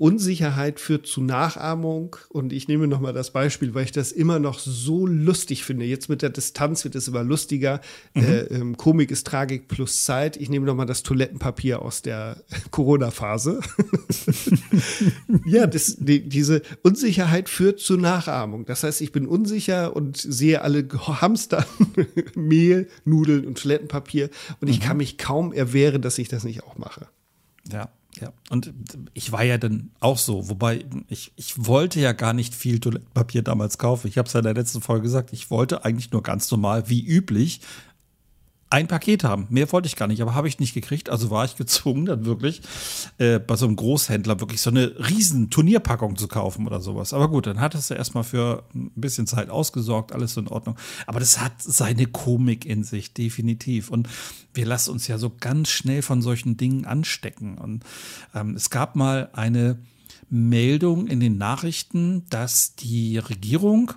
Unsicherheit führt zu Nachahmung. Und ich nehme nochmal das Beispiel, weil ich das immer noch so lustig finde. Jetzt mit der Distanz wird es immer lustiger. Mhm. Äh, ähm, Komik ist Tragik plus Zeit. Ich nehme nochmal das Toilettenpapier aus der Corona-Phase. ja, das, die, diese Unsicherheit führt zu Nachahmung. Das heißt, ich bin unsicher und sehe alle Hamster, Mehl, Nudeln und Toilettenpapier. Und ich mhm. kann mich kaum erwehren, dass ich das nicht auch mache. Ja. Ja, und ich war ja dann auch so, wobei ich, ich wollte ja gar nicht viel Toilettenpapier damals kaufen. Ich habe es ja in der letzten Folge gesagt, ich wollte eigentlich nur ganz normal, wie üblich, ein Paket haben. Mehr wollte ich gar nicht, aber habe ich nicht gekriegt. Also war ich gezwungen, dann wirklich äh, bei so einem Großhändler wirklich so eine riesen Turnierpackung zu kaufen oder sowas. Aber gut, dann hat es ja erstmal für ein bisschen Zeit ausgesorgt, alles in Ordnung. Aber das hat seine Komik in sich, definitiv. Und wir lassen uns ja so ganz schnell von solchen Dingen anstecken. Und ähm, es gab mal eine Meldung in den Nachrichten, dass die Regierung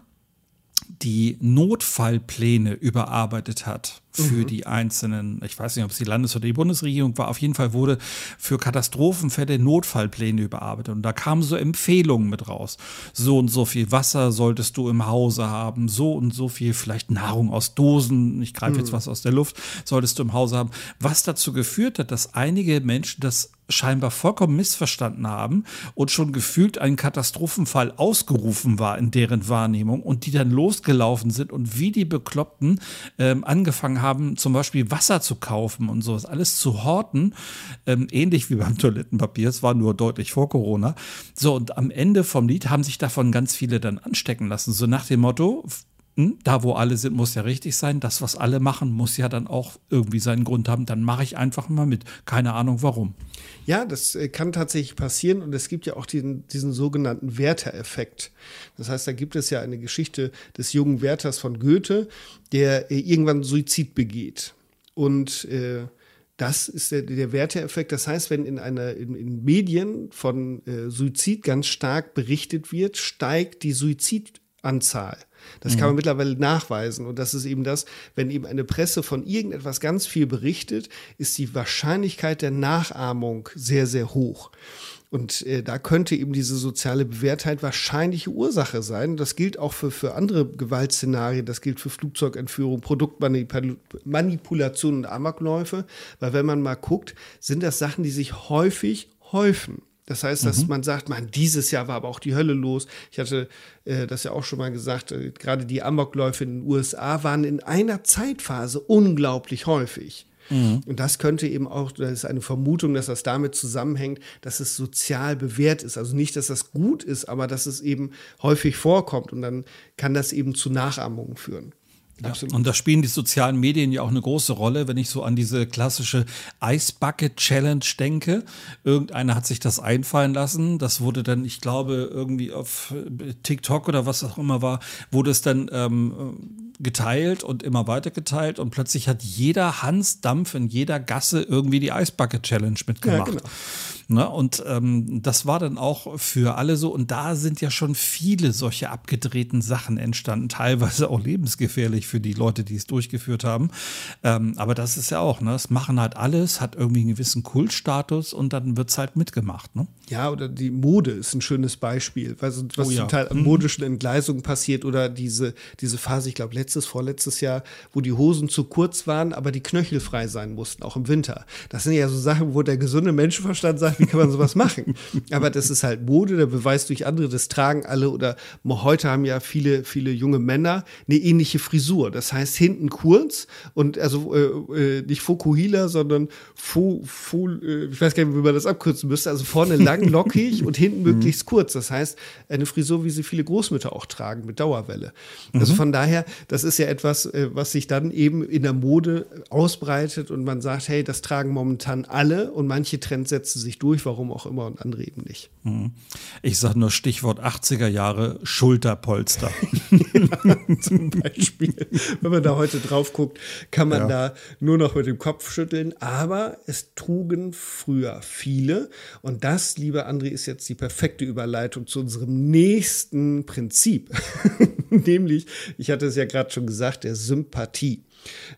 die Notfallpläne überarbeitet hat für mhm. die einzelnen, ich weiß nicht, ob es die Landes- oder die Bundesregierung war, auf jeden Fall wurde für Katastrophenfälle Notfallpläne überarbeitet. Und da kamen so Empfehlungen mit raus. So und so viel Wasser solltest du im Hause haben, so und so viel vielleicht Nahrung aus Dosen, ich greife mhm. jetzt was aus der Luft, solltest du im Hause haben. Was dazu geführt hat, dass einige Menschen das scheinbar vollkommen missverstanden haben und schon gefühlt ein Katastrophenfall ausgerufen war in deren Wahrnehmung und die dann losgelaufen sind und wie die Bekloppten ähm, angefangen haben, zum Beispiel Wasser zu kaufen und sowas, alles zu horten, ähm, ähnlich wie beim Toilettenpapier, es war nur deutlich vor Corona. So, und am Ende vom Lied haben sich davon ganz viele dann anstecken lassen, so nach dem Motto, hm, da wo alle sind, muss ja richtig sein. Das, was alle machen, muss ja dann auch irgendwie seinen Grund haben. Dann mache ich einfach mal mit. Keine Ahnung warum. Ja, das äh, kann tatsächlich passieren und es gibt ja auch diesen, diesen sogenannten Werther-Effekt. Das heißt, da gibt es ja eine Geschichte des jungen Werthers von Goethe, der äh, irgendwann Suizid begeht. Und äh, das ist der, der Werteeffekt. Das heißt, wenn in, einer, in, in Medien von äh, Suizid ganz stark berichtet wird, steigt die Suizidanzahl. Das mhm. kann man mittlerweile nachweisen. Und das ist eben das, wenn eben eine Presse von irgendetwas ganz viel berichtet, ist die Wahrscheinlichkeit der Nachahmung sehr, sehr hoch. Und äh, da könnte eben diese soziale Bewährtheit wahrscheinliche Ursache sein. Das gilt auch für, für andere Gewaltszenarien. Das gilt für Flugzeugentführung, Produktmanipulation und Amokläufe. Weil wenn man mal guckt, sind das Sachen, die sich häufig häufen. Das heißt, dass mhm. man sagt, man, dieses Jahr war aber auch die Hölle los. Ich hatte äh, das ja auch schon mal gesagt, äh, gerade die Amokläufe in den USA waren in einer Zeitphase unglaublich häufig. Mhm. Und das könnte eben auch, das ist eine Vermutung, dass das damit zusammenhängt, dass es sozial bewährt ist. Also nicht, dass das gut ist, aber dass es eben häufig vorkommt. Und dann kann das eben zu Nachahmungen führen. Ja, und da spielen die sozialen Medien ja auch eine große Rolle, wenn ich so an diese klassische Ice Bucket Challenge denke. Irgendeiner hat sich das einfallen lassen. Das wurde dann, ich glaube, irgendwie auf TikTok oder was auch immer war, wurde es dann ähm, geteilt und immer weiter geteilt und plötzlich hat jeder Hans Dampf in jeder Gasse irgendwie die Ice Bucket Challenge mitgemacht. Ja, genau. Ne? Und ähm, das war dann auch für alle so. Und da sind ja schon viele solche abgedrehten Sachen entstanden, teilweise auch lebensgefährlich für die Leute, die es durchgeführt haben. Ähm, aber das ist ja auch, ne? Es machen halt alles, hat irgendwie einen gewissen Kultstatus und dann wird es halt mitgemacht. Ne? Ja, oder die Mode ist ein schönes Beispiel, was, was oh, ja. zum Teil an mhm. modischen Entgleisungen passiert oder diese, diese Phase, ich glaube, letztes, vorletztes Jahr, wo die Hosen zu kurz waren, aber die Knöchel frei sein mussten, auch im Winter. Das sind ja so Sachen, wo der gesunde Menschenverstand sagt, gesagt, wie kann man sowas machen? Aber das ist halt Mode, der Beweis durch andere, das tragen alle oder heute haben ja viele, viele junge Männer eine ähnliche Frisur. Das heißt, hinten kurz und also äh, äh nicht Fokuhila, sondern Fo, Fo, äh, ich weiß gar nicht, wie man das abkürzen müsste, also vorne lang, lockig und hinten möglichst kurz. Das heißt, eine Frisur, wie sie viele Großmütter auch tragen, mit Dauerwelle. Also mhm. von daher, das ist ja etwas, äh, was sich dann eben in der Mode ausbreitet und man sagt, hey, das tragen momentan alle und manche Trends setzen sich durch, warum auch immer und andere eben nicht. Mhm. Ich sage nur Stichwort 80er Jahre Schulterpolster. ja, zum Beispiel. Wenn man da heute drauf guckt, kann man ja. da nur noch mit dem Kopf schütteln. Aber es trugen früher viele. Und das, lieber André, ist jetzt die perfekte Überleitung zu unserem nächsten Prinzip. Nämlich, ich hatte es ja gerade schon gesagt, der Sympathie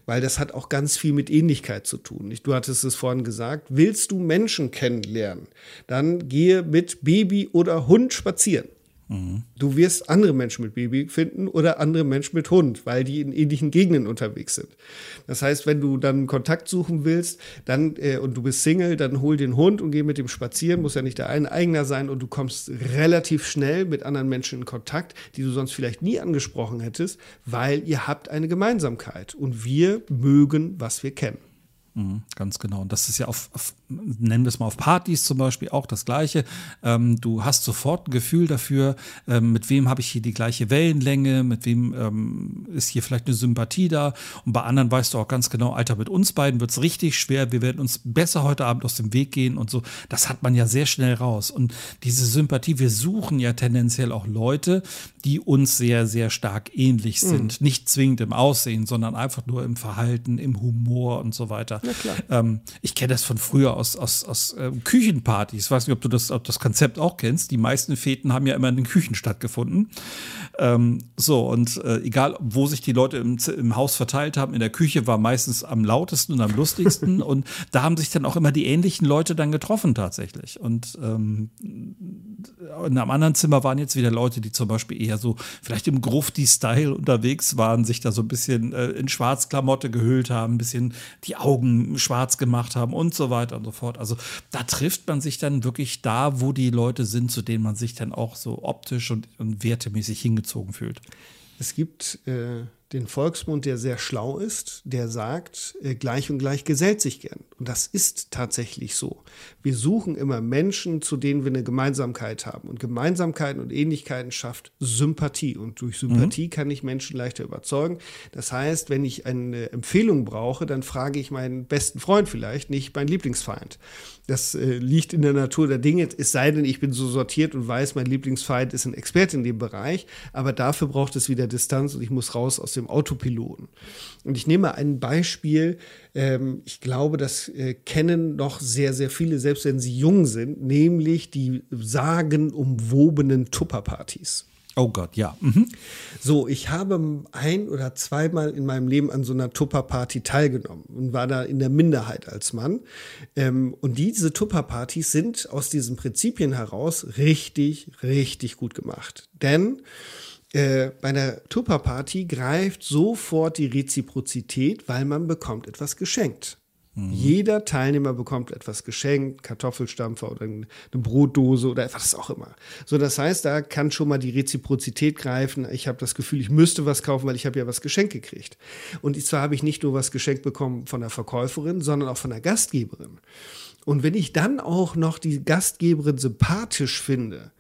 weil das hat auch ganz viel mit Ähnlichkeit zu tun. Du hattest es vorhin gesagt, willst du Menschen kennenlernen, dann gehe mit Baby oder Hund spazieren. Mhm. Du wirst andere Menschen mit Baby finden oder andere Menschen mit Hund, weil die in ähnlichen Gegenden unterwegs sind. Das heißt, wenn du dann Kontakt suchen willst, dann äh, und du bist Single, dann hol den Hund und geh mit dem spazieren. Muss ja nicht der ein eigener sein und du kommst relativ schnell mit anderen Menschen in Kontakt, die du sonst vielleicht nie angesprochen hättest, weil ihr habt eine Gemeinsamkeit und wir mögen, was wir kennen. Mhm, ganz genau. Und das ist ja auf, auf, nennen wir es mal auf Partys zum Beispiel auch das Gleiche. Ähm, du hast sofort ein Gefühl dafür, ähm, mit wem habe ich hier die gleiche Wellenlänge, mit wem ähm, ist hier vielleicht eine Sympathie da. Und bei anderen weißt du auch ganz genau, Alter, mit uns beiden wird es richtig schwer. Wir werden uns besser heute Abend aus dem Weg gehen und so. Das hat man ja sehr schnell raus. Und diese Sympathie, wir suchen ja tendenziell auch Leute, die uns sehr, sehr stark ähnlich mhm. sind. Mhm. Nicht zwingend im Aussehen, sondern einfach nur im Verhalten, im Humor und so weiter. Ähm, ich kenne das von früher aus, aus, aus äh, Küchenpartys. Ich weiß nicht, ob du das, ob das Konzept auch kennst. Die meisten Feten haben ja immer in den Küchen stattgefunden. Ähm, so, und äh, egal, wo sich die Leute im, im Haus verteilt haben, in der Küche war meistens am lautesten und am lustigsten. und da haben sich dann auch immer die ähnlichen Leute dann getroffen tatsächlich. Und ähm, in einem anderen Zimmer waren jetzt wieder Leute, die zum Beispiel eher so vielleicht im Grufti-Style unterwegs waren, sich da so ein bisschen äh, in Schwarzklamotte gehüllt haben, ein bisschen die Augen schwarz gemacht haben und so weiter und so fort. Also da trifft man sich dann wirklich da, wo die Leute sind, zu denen man sich dann auch so optisch und, und wertemäßig hingezogen fühlt. Es gibt äh, den Volksmund, der sehr schlau ist, der sagt, äh, gleich und gleich gesellt sich gern. Und das ist tatsächlich so. Wir suchen immer Menschen, zu denen wir eine Gemeinsamkeit haben. Und Gemeinsamkeiten und Ähnlichkeiten schafft Sympathie. Und durch Sympathie mhm. kann ich Menschen leichter überzeugen. Das heißt, wenn ich eine Empfehlung brauche, dann frage ich meinen besten Freund vielleicht, nicht meinen Lieblingsfeind. Das äh, liegt in der Natur der Dinge. Es sei denn, ich bin so sortiert und weiß, mein Lieblingsfeind ist ein Experte in dem Bereich. Aber dafür braucht es wieder Distanz und ich muss raus aus dem Autopiloten. Und ich nehme ein Beispiel. Ähm, ich glaube, das äh, kennen noch sehr, sehr viele, selbst wenn sie jung sind, nämlich die sagenumwobenen Tupperpartys. Oh Gott, ja. Mhm. So, ich habe ein oder zweimal in meinem Leben an so einer Tupperparty teilgenommen und war da in der Minderheit als Mann. Ähm, und diese Tupperpartys sind aus diesen Prinzipien heraus richtig, richtig gut gemacht. Denn äh, bei einer Tupperparty greift sofort die Reziprozität, weil man bekommt etwas geschenkt. Mhm. Jeder Teilnehmer bekommt etwas geschenkt, Kartoffelstampfer oder eine Brotdose oder was auch immer. So, das heißt, da kann schon mal die Reziprozität greifen. Ich habe das Gefühl, ich müsste was kaufen, weil ich habe ja was geschenkt gekriegt. Und zwar habe ich nicht nur was geschenkt bekommen von der Verkäuferin, sondern auch von der Gastgeberin. Und wenn ich dann auch noch die Gastgeberin sympathisch finde,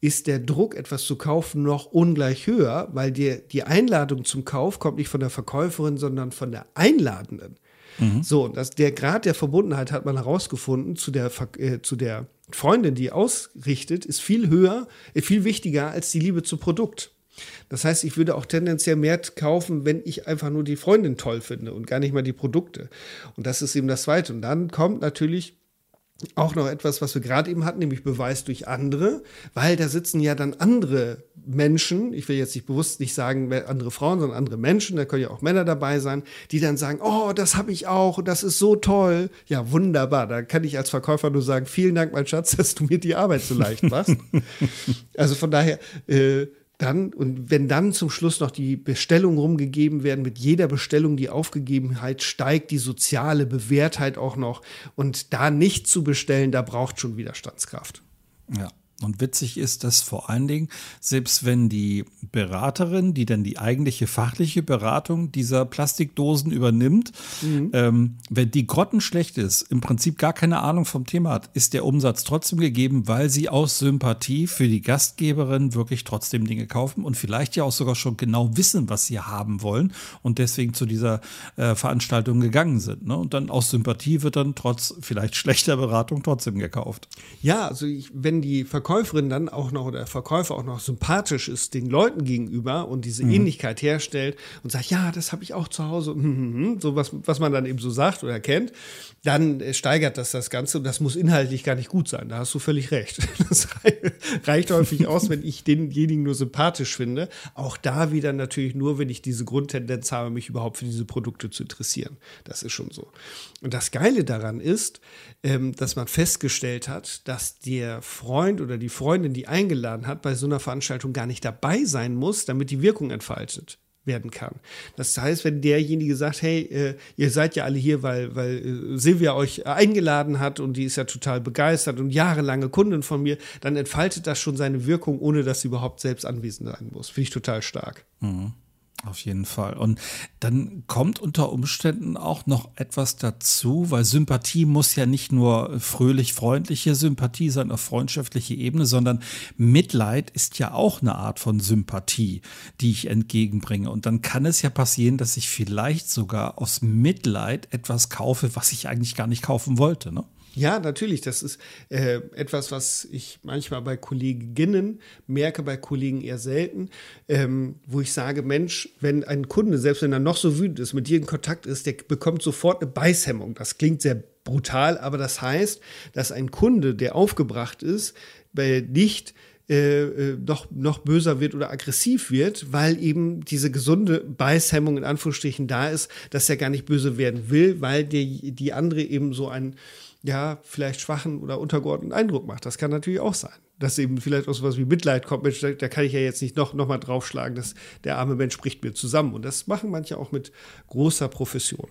ist der Druck, etwas zu kaufen, noch ungleich höher, weil die, die Einladung zum Kauf kommt nicht von der Verkäuferin, sondern von der Einladenden. Mhm. So, das, der Grad der Verbundenheit hat man herausgefunden zu der, äh, zu der Freundin, die ausrichtet, ist viel höher, äh, viel wichtiger als die Liebe zum Produkt. Das heißt, ich würde auch tendenziell mehr kaufen, wenn ich einfach nur die Freundin toll finde und gar nicht mal die Produkte. Und das ist eben das Zweite. Und dann kommt natürlich auch noch etwas, was wir gerade eben hatten, nämlich Beweis durch andere, weil da sitzen ja dann andere Menschen, ich will jetzt nicht bewusst nicht sagen andere Frauen, sondern andere Menschen, da können ja auch Männer dabei sein, die dann sagen, oh, das habe ich auch und das ist so toll. Ja, wunderbar. Da kann ich als Verkäufer nur sagen, vielen Dank, mein Schatz, dass du mir die Arbeit so leicht machst. also von daher, äh, dann, und wenn dann zum Schluss noch die Bestellungen rumgegeben werden, mit jeder Bestellung die Aufgegebenheit steigt die soziale Bewährtheit auch noch. Und da nicht zu bestellen, da braucht schon Widerstandskraft. Ja. Und witzig ist, dass vor allen Dingen, selbst wenn die Beraterin, die dann die eigentliche fachliche Beratung dieser Plastikdosen übernimmt, mhm. ähm, wenn die grottenschlecht ist, im Prinzip gar keine Ahnung vom Thema hat, ist der Umsatz trotzdem gegeben, weil sie aus Sympathie für die Gastgeberin wirklich trotzdem Dinge kaufen und vielleicht ja auch sogar schon genau wissen, was sie haben wollen und deswegen zu dieser äh, Veranstaltung gegangen sind. Ne? Und dann aus Sympathie wird dann trotz vielleicht schlechter Beratung trotzdem gekauft. Ja, also ich, wenn die Verkäufer Verkäuferin dann auch noch oder der Verkäufer auch noch sympathisch ist den Leuten gegenüber und diese mhm. Ähnlichkeit herstellt und sagt, ja, das habe ich auch zu Hause, so was, was man dann eben so sagt oder kennt, dann steigert das das Ganze und das muss inhaltlich gar nicht gut sein. Da hast du völlig recht. Das reicht häufig aus, wenn ich denjenigen nur sympathisch finde. Auch da wieder natürlich nur, wenn ich diese Grundtendenz habe, mich überhaupt für diese Produkte zu interessieren. Das ist schon so. Und das Geile daran ist, ähm, dass man festgestellt hat, dass der Freund oder die Freundin, die eingeladen hat, bei so einer Veranstaltung gar nicht dabei sein muss, damit die Wirkung entfaltet werden kann. Das heißt, wenn derjenige sagt, hey, äh, ihr seid ja alle hier, weil, weil äh, Silvia euch eingeladen hat und die ist ja total begeistert und jahrelange Kundin von mir, dann entfaltet das schon seine Wirkung, ohne dass sie überhaupt selbst anwesend sein muss. Finde ich total stark. Mhm. Auf jeden Fall. Und dann kommt unter Umständen auch noch etwas dazu, weil Sympathie muss ja nicht nur fröhlich freundliche Sympathie sein auf freundschaftliche Ebene, sondern Mitleid ist ja auch eine Art von Sympathie, die ich entgegenbringe. Und dann kann es ja passieren, dass ich vielleicht sogar aus Mitleid etwas kaufe, was ich eigentlich gar nicht kaufen wollte. Ne? Ja, natürlich. Das ist äh, etwas, was ich manchmal bei Kolleginnen merke, bei Kollegen eher selten, ähm, wo ich sage, Mensch, wenn ein Kunde, selbst wenn er noch so wütend ist, mit dir in Kontakt ist, der bekommt sofort eine Beißhemmung. Das klingt sehr brutal, aber das heißt, dass ein Kunde, der aufgebracht ist, nicht äh, äh, noch, noch böser wird oder aggressiv wird, weil eben diese gesunde Beißhemmung in Anführungsstrichen da ist, dass er gar nicht böse werden will, weil die, die andere eben so ein ja, vielleicht schwachen oder untergeordneten Eindruck macht. Das kann natürlich auch sein. Dass eben vielleicht auch so was wie Mitleid kommt, Mensch, da, kann ich ja jetzt nicht noch, noch mal draufschlagen, dass der arme Mensch spricht mir zusammen. Und das machen manche auch mit großer Profession.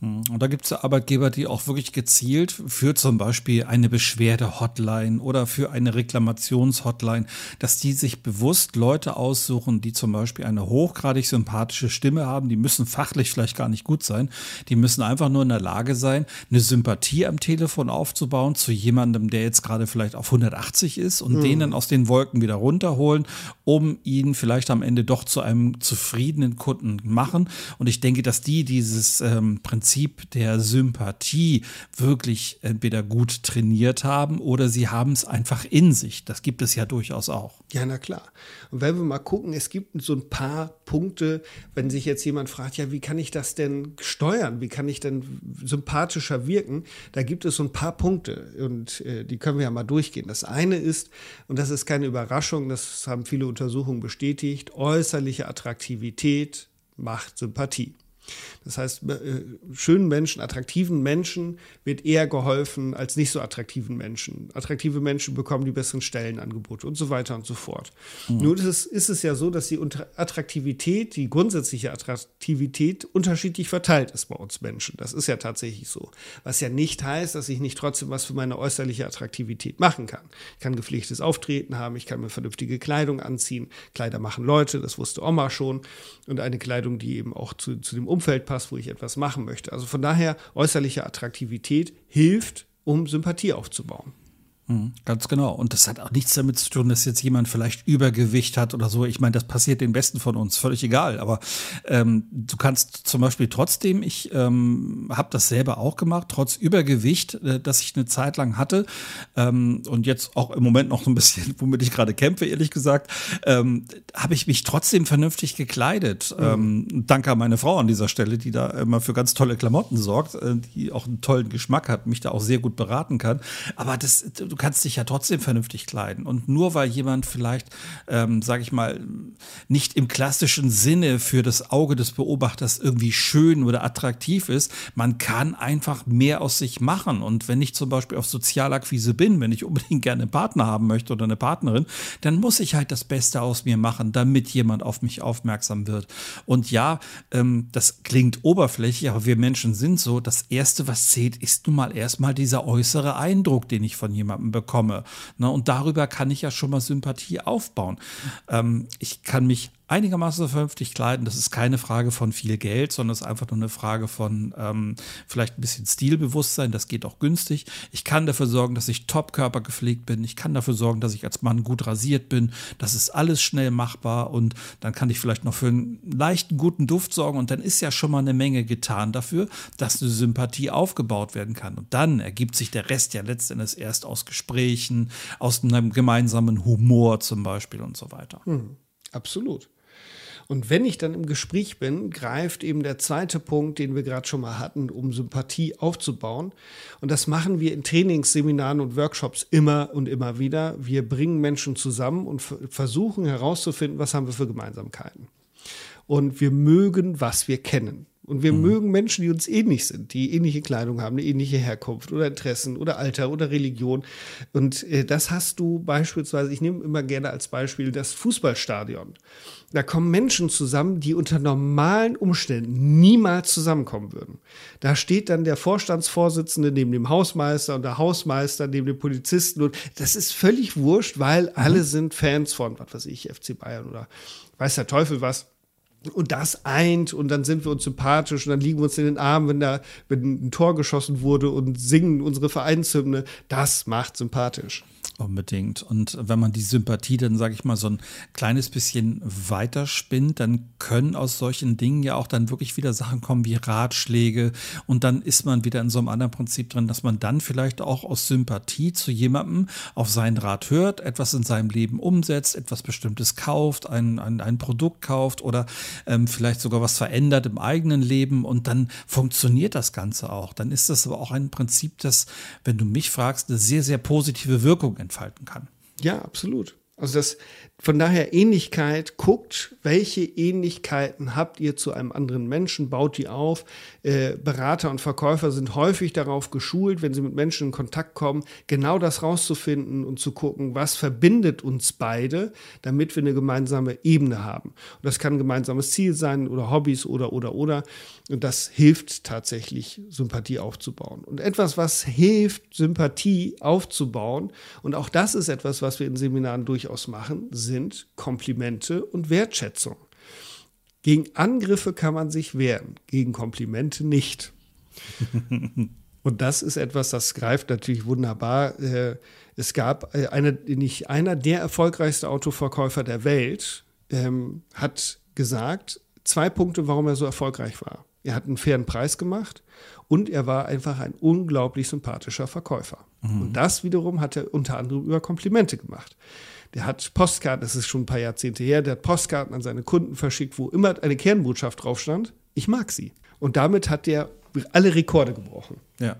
Mhm. Und da gibt es Arbeitgeber, die auch wirklich gezielt für zum Beispiel eine Beschwerde-Hotline oder für eine Reklamations-Hotline, dass die sich bewusst Leute aussuchen, die zum Beispiel eine hochgradig sympathische Stimme haben. Die müssen fachlich vielleicht gar nicht gut sein. Die müssen einfach nur in der Lage sein, eine Sympathie am Telefon aufzubauen zu jemandem, der jetzt gerade vielleicht auf 180 ist und mhm. den dann aus den Wolken wieder runterholen, um ihn vielleicht am Ende doch zu einem zufriedenen Kunden machen. Und ich denke, dass die dieses ähm, Prinzip Prinzip der Sympathie wirklich entweder gut trainiert haben oder sie haben es einfach in sich. Das gibt es ja durchaus auch. Ja, na klar. Und wenn wir mal gucken, es gibt so ein paar Punkte, wenn sich jetzt jemand fragt, ja, wie kann ich das denn steuern? Wie kann ich denn sympathischer wirken? Da gibt es so ein paar Punkte und äh, die können wir ja mal durchgehen. Das eine ist, und das ist keine Überraschung, das haben viele Untersuchungen bestätigt, äußerliche Attraktivität macht Sympathie. Das heißt, äh, schönen Menschen, attraktiven Menschen wird eher geholfen als nicht so attraktiven Menschen. Attraktive Menschen bekommen die besseren Stellenangebote und so weiter und so fort. Mhm. Nun ist es, ist es ja so, dass die Attraktivität, die grundsätzliche Attraktivität unterschiedlich verteilt ist bei uns Menschen. Das ist ja tatsächlich so. Was ja nicht heißt, dass ich nicht trotzdem was für meine äußerliche Attraktivität machen kann. Ich kann gepflegtes Auftreten haben, ich kann mir vernünftige Kleidung anziehen. Kleider machen Leute, das wusste Oma schon. Und eine Kleidung, die eben auch zu, zu dem Umfeld passt, wo ich etwas machen möchte. Also von daher äußerliche Attraktivität hilft, um Sympathie aufzubauen. Mhm, ganz genau. Und das hat auch nichts damit zu tun, dass jetzt jemand vielleicht Übergewicht hat oder so. Ich meine, das passiert den Besten von uns, völlig egal. Aber ähm, du kannst zum Beispiel trotzdem, ich ähm, habe das selber auch gemacht, trotz Übergewicht, äh, das ich eine Zeit lang hatte ähm, und jetzt auch im Moment noch so ein bisschen, womit ich gerade kämpfe, ehrlich gesagt, ähm, habe ich mich trotzdem vernünftig gekleidet. Mhm. Ähm, danke an meine Frau an dieser Stelle, die da immer für ganz tolle Klamotten sorgt, äh, die auch einen tollen Geschmack hat, mich da auch sehr gut beraten kann. Aber das, du kannst dich ja trotzdem vernünftig kleiden. Und nur weil jemand vielleicht, ähm, sage ich mal, nicht im klassischen Sinne für das Auge des Beobachters irgendwie schön oder attraktiv ist, man kann einfach mehr aus sich machen. Und wenn ich zum Beispiel auf Sozialakquise bin, wenn ich unbedingt gerne einen Partner haben möchte oder eine Partnerin, dann muss ich halt das Beste aus mir machen, damit jemand auf mich aufmerksam wird. Und ja, ähm, das klingt oberflächlich, aber wir Menschen sind so, das Erste, was zählt, ist nun mal erstmal dieser äußere Eindruck, den ich von jemandem bekomme. Ne? Und darüber kann ich ja schon mal Sympathie aufbauen. Ähm, ich kann mich einigermaßen vernünftig kleiden. Das ist keine Frage von viel Geld, sondern es ist einfach nur eine Frage von ähm, vielleicht ein bisschen Stilbewusstsein. Das geht auch günstig. Ich kann dafür sorgen, dass ich Top-Körper gepflegt bin. Ich kann dafür sorgen, dass ich als Mann gut rasiert bin. Das ist alles schnell machbar und dann kann ich vielleicht noch für einen leichten, guten Duft sorgen und dann ist ja schon mal eine Menge getan dafür, dass eine Sympathie aufgebaut werden kann. Und dann ergibt sich der Rest ja letztendlich erst aus Gesprächen, aus einem gemeinsamen Humor zum Beispiel und so weiter. Hm, absolut. Und wenn ich dann im Gespräch bin, greift eben der zweite Punkt, den wir gerade schon mal hatten, um Sympathie aufzubauen. Und das machen wir in Trainingsseminaren und Workshops immer und immer wieder. Wir bringen Menschen zusammen und versuchen herauszufinden, was haben wir für Gemeinsamkeiten. Und wir mögen, was wir kennen. Und wir mhm. mögen Menschen, die uns ähnlich sind, die ähnliche Kleidung haben, eine ähnliche Herkunft oder Interessen oder Alter oder Religion. Und äh, das hast du beispielsweise, ich nehme immer gerne als Beispiel das Fußballstadion. Da kommen Menschen zusammen, die unter normalen Umständen niemals zusammenkommen würden. Da steht dann der Vorstandsvorsitzende neben dem Hausmeister und der Hausmeister neben dem Polizisten. Und das ist völlig wurscht, weil mhm. alle sind Fans von, was weiß ich, FC Bayern oder weiß der Teufel was und das eint und dann sind wir uns sympathisch und dann liegen wir uns in den Armen, wenn da wenn ein Tor geschossen wurde und singen unsere Vereinshymne. Das macht sympathisch. Unbedingt. Und wenn man die Sympathie dann, sage ich mal, so ein kleines bisschen weiterspinnt, dann können aus solchen Dingen ja auch dann wirklich wieder Sachen kommen wie Ratschläge. Und dann ist man wieder in so einem anderen Prinzip drin, dass man dann vielleicht auch aus Sympathie zu jemandem auf seinen Rat hört, etwas in seinem Leben umsetzt, etwas Bestimmtes kauft, ein, ein, ein Produkt kauft oder ähm, vielleicht sogar was verändert im eigenen Leben. Und dann funktioniert das Ganze auch. Dann ist das aber auch ein Prinzip, das, wenn du mich fragst, eine sehr, sehr positive Wirkung entfalten kann. Ja, absolut. Also das, von daher Ähnlichkeit, guckt, welche Ähnlichkeiten habt ihr zu einem anderen Menschen, baut die auf. Äh, Berater und Verkäufer sind häufig darauf geschult, wenn sie mit Menschen in Kontakt kommen, genau das rauszufinden und zu gucken, was verbindet uns beide, damit wir eine gemeinsame Ebene haben. Und das kann ein gemeinsames Ziel sein oder Hobbys oder, oder, oder. Und das hilft tatsächlich, Sympathie aufzubauen. Und etwas, was hilft, Sympathie aufzubauen, und auch das ist etwas, was wir in Seminaren durchaus machen, sind Komplimente und Wertschätzung. Gegen Angriffe kann man sich wehren, gegen Komplimente nicht. und das ist etwas, das greift natürlich wunderbar. Äh, es gab äh, eine, nicht einer der erfolgreichsten Autoverkäufer der Welt, ähm, hat gesagt, zwei Punkte, warum er so erfolgreich war. Er hat einen fairen Preis gemacht und er war einfach ein unglaublich sympathischer Verkäufer. Mhm. Und das wiederum hat er unter anderem über Komplimente gemacht. Der hat Postkarten, das ist schon ein paar Jahrzehnte her, der hat Postkarten an seine Kunden verschickt, wo immer eine Kernbotschaft drauf stand, ich mag sie. Und damit hat er alle Rekorde gebrochen. Ja.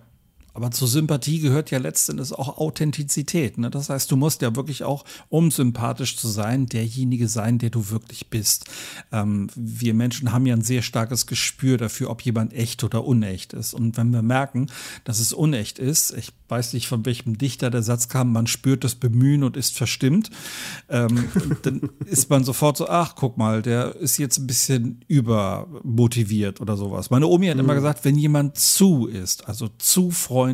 Aber zur Sympathie gehört ja letztendlich auch Authentizität. Ne? Das heißt, du musst ja wirklich auch, um sympathisch zu sein, derjenige sein, der du wirklich bist. Ähm, wir Menschen haben ja ein sehr starkes Gespür dafür, ob jemand echt oder unecht ist. Und wenn wir merken, dass es unecht ist, ich weiß nicht, von welchem Dichter der Satz kam, man spürt das Bemühen und ist verstimmt, ähm, dann ist man sofort so, ach, guck mal, der ist jetzt ein bisschen übermotiviert oder sowas. Meine Omi hat mhm. immer gesagt, wenn jemand zu ist, also zu freundlich,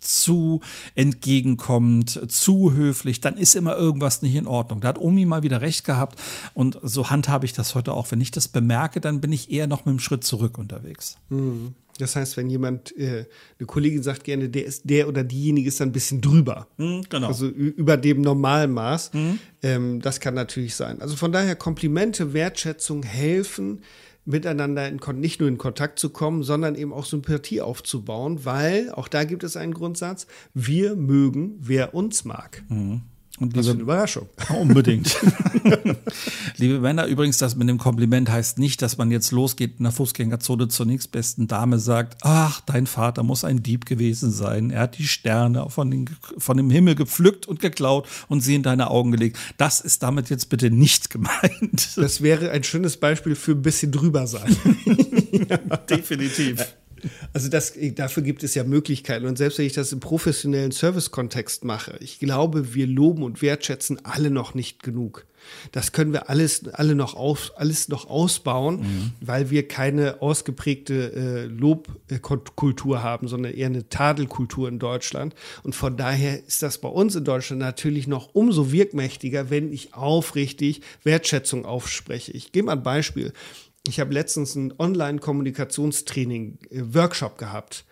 zu entgegenkommend, zu höflich, dann ist immer irgendwas nicht in Ordnung. Da hat Omi mal wieder recht gehabt und so handhabe ich das heute auch. Wenn ich das bemerke, dann bin ich eher noch mit einem Schritt zurück unterwegs. Mhm. Das heißt, wenn jemand, äh, eine Kollegin sagt gerne, der ist der oder diejenige ist dann ein bisschen drüber. Mhm, genau. Also über dem normalen Maß. Mhm. Ähm, das kann natürlich sein. Also von daher Komplimente, Wertschätzung helfen, miteinander in, nicht nur in Kontakt zu kommen, sondern eben auch Sympathie aufzubauen, weil auch da gibt es einen Grundsatz, wir mögen, wer uns mag. Mhm. Und liebe, eine Überraschung. Unbedingt. Liebe Männer, übrigens, das mit dem Kompliment heißt nicht, dass man jetzt losgeht in der Fußgängerzone zur nächstbesten Dame sagt, ach, dein Vater muss ein Dieb gewesen sein. Er hat die Sterne von, den, von dem Himmel gepflückt und geklaut und sie in deine Augen gelegt. Das ist damit jetzt bitte nicht gemeint. Das wäre ein schönes Beispiel für ein bisschen drüber sein. Definitiv. Also das, dafür gibt es ja Möglichkeiten. Und selbst wenn ich das im professionellen Service-Kontext mache, ich glaube, wir loben und wertschätzen alle noch nicht genug. Das können wir alles, alle noch auf, alles noch ausbauen, mhm. weil wir keine ausgeprägte äh, Lobkultur haben, sondern eher eine Tadelkultur in Deutschland. Und von daher ist das bei uns in Deutschland natürlich noch umso wirkmächtiger, wenn ich aufrichtig Wertschätzung aufspreche. Ich gebe mal ein Beispiel. Ich habe letztens ein Online-Kommunikationstraining, äh, gehabt.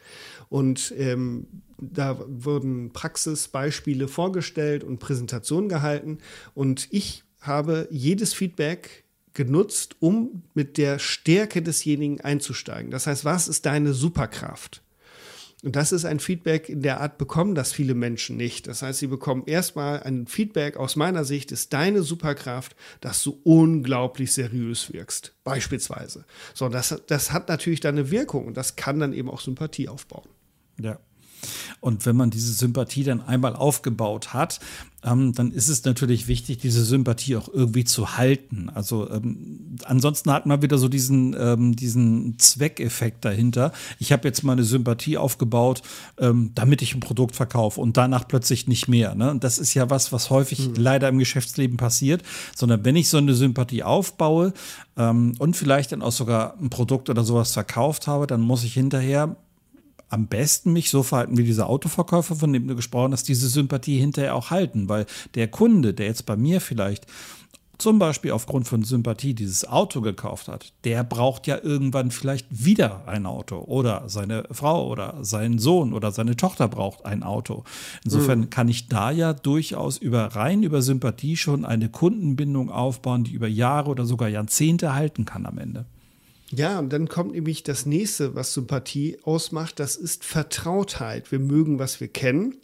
Und ähm, da wurden Praxisbeispiele vorgestellt und Präsentationen gehalten. Und ich habe jedes Feedback genutzt, um mit der Stärke desjenigen einzusteigen. Das heißt, was ist deine Superkraft? Und das ist ein Feedback in der Art, bekommen das viele Menschen nicht. Das heißt, sie bekommen erstmal ein Feedback, aus meiner Sicht ist deine Superkraft, dass du unglaublich seriös wirkst. Beispielsweise. So, das, das hat natürlich dann eine Wirkung und das kann dann eben auch Sympathie aufbauen. Ja. Und wenn man diese Sympathie dann einmal aufgebaut hat, ähm, dann ist es natürlich wichtig, diese Sympathie auch irgendwie zu halten. Also ähm, ansonsten hat man wieder so diesen, ähm, diesen Zweckeffekt dahinter. Ich habe jetzt meine Sympathie aufgebaut, ähm, damit ich ein Produkt verkaufe und danach plötzlich nicht mehr. Ne? Und das ist ja was, was häufig mhm. leider im Geschäftsleben passiert, sondern wenn ich so eine Sympathie aufbaue ähm, und vielleicht dann auch sogar ein Produkt oder sowas verkauft habe, dann muss ich hinterher am besten mich so verhalten wie dieser Autoverkäufer, von dem du gesprochen hast, diese Sympathie hinterher auch halten, weil der Kunde, der jetzt bei mir vielleicht zum Beispiel aufgrund von Sympathie dieses Auto gekauft hat, der braucht ja irgendwann vielleicht wieder ein Auto oder seine Frau oder sein Sohn oder seine Tochter braucht ein Auto. Insofern mhm. kann ich da ja durchaus über rein über Sympathie schon eine Kundenbindung aufbauen, die über Jahre oder sogar Jahrzehnte halten kann am Ende. Ja, und dann kommt nämlich das nächste, was Sympathie ausmacht, das ist Vertrautheit. Wir mögen, was wir kennen.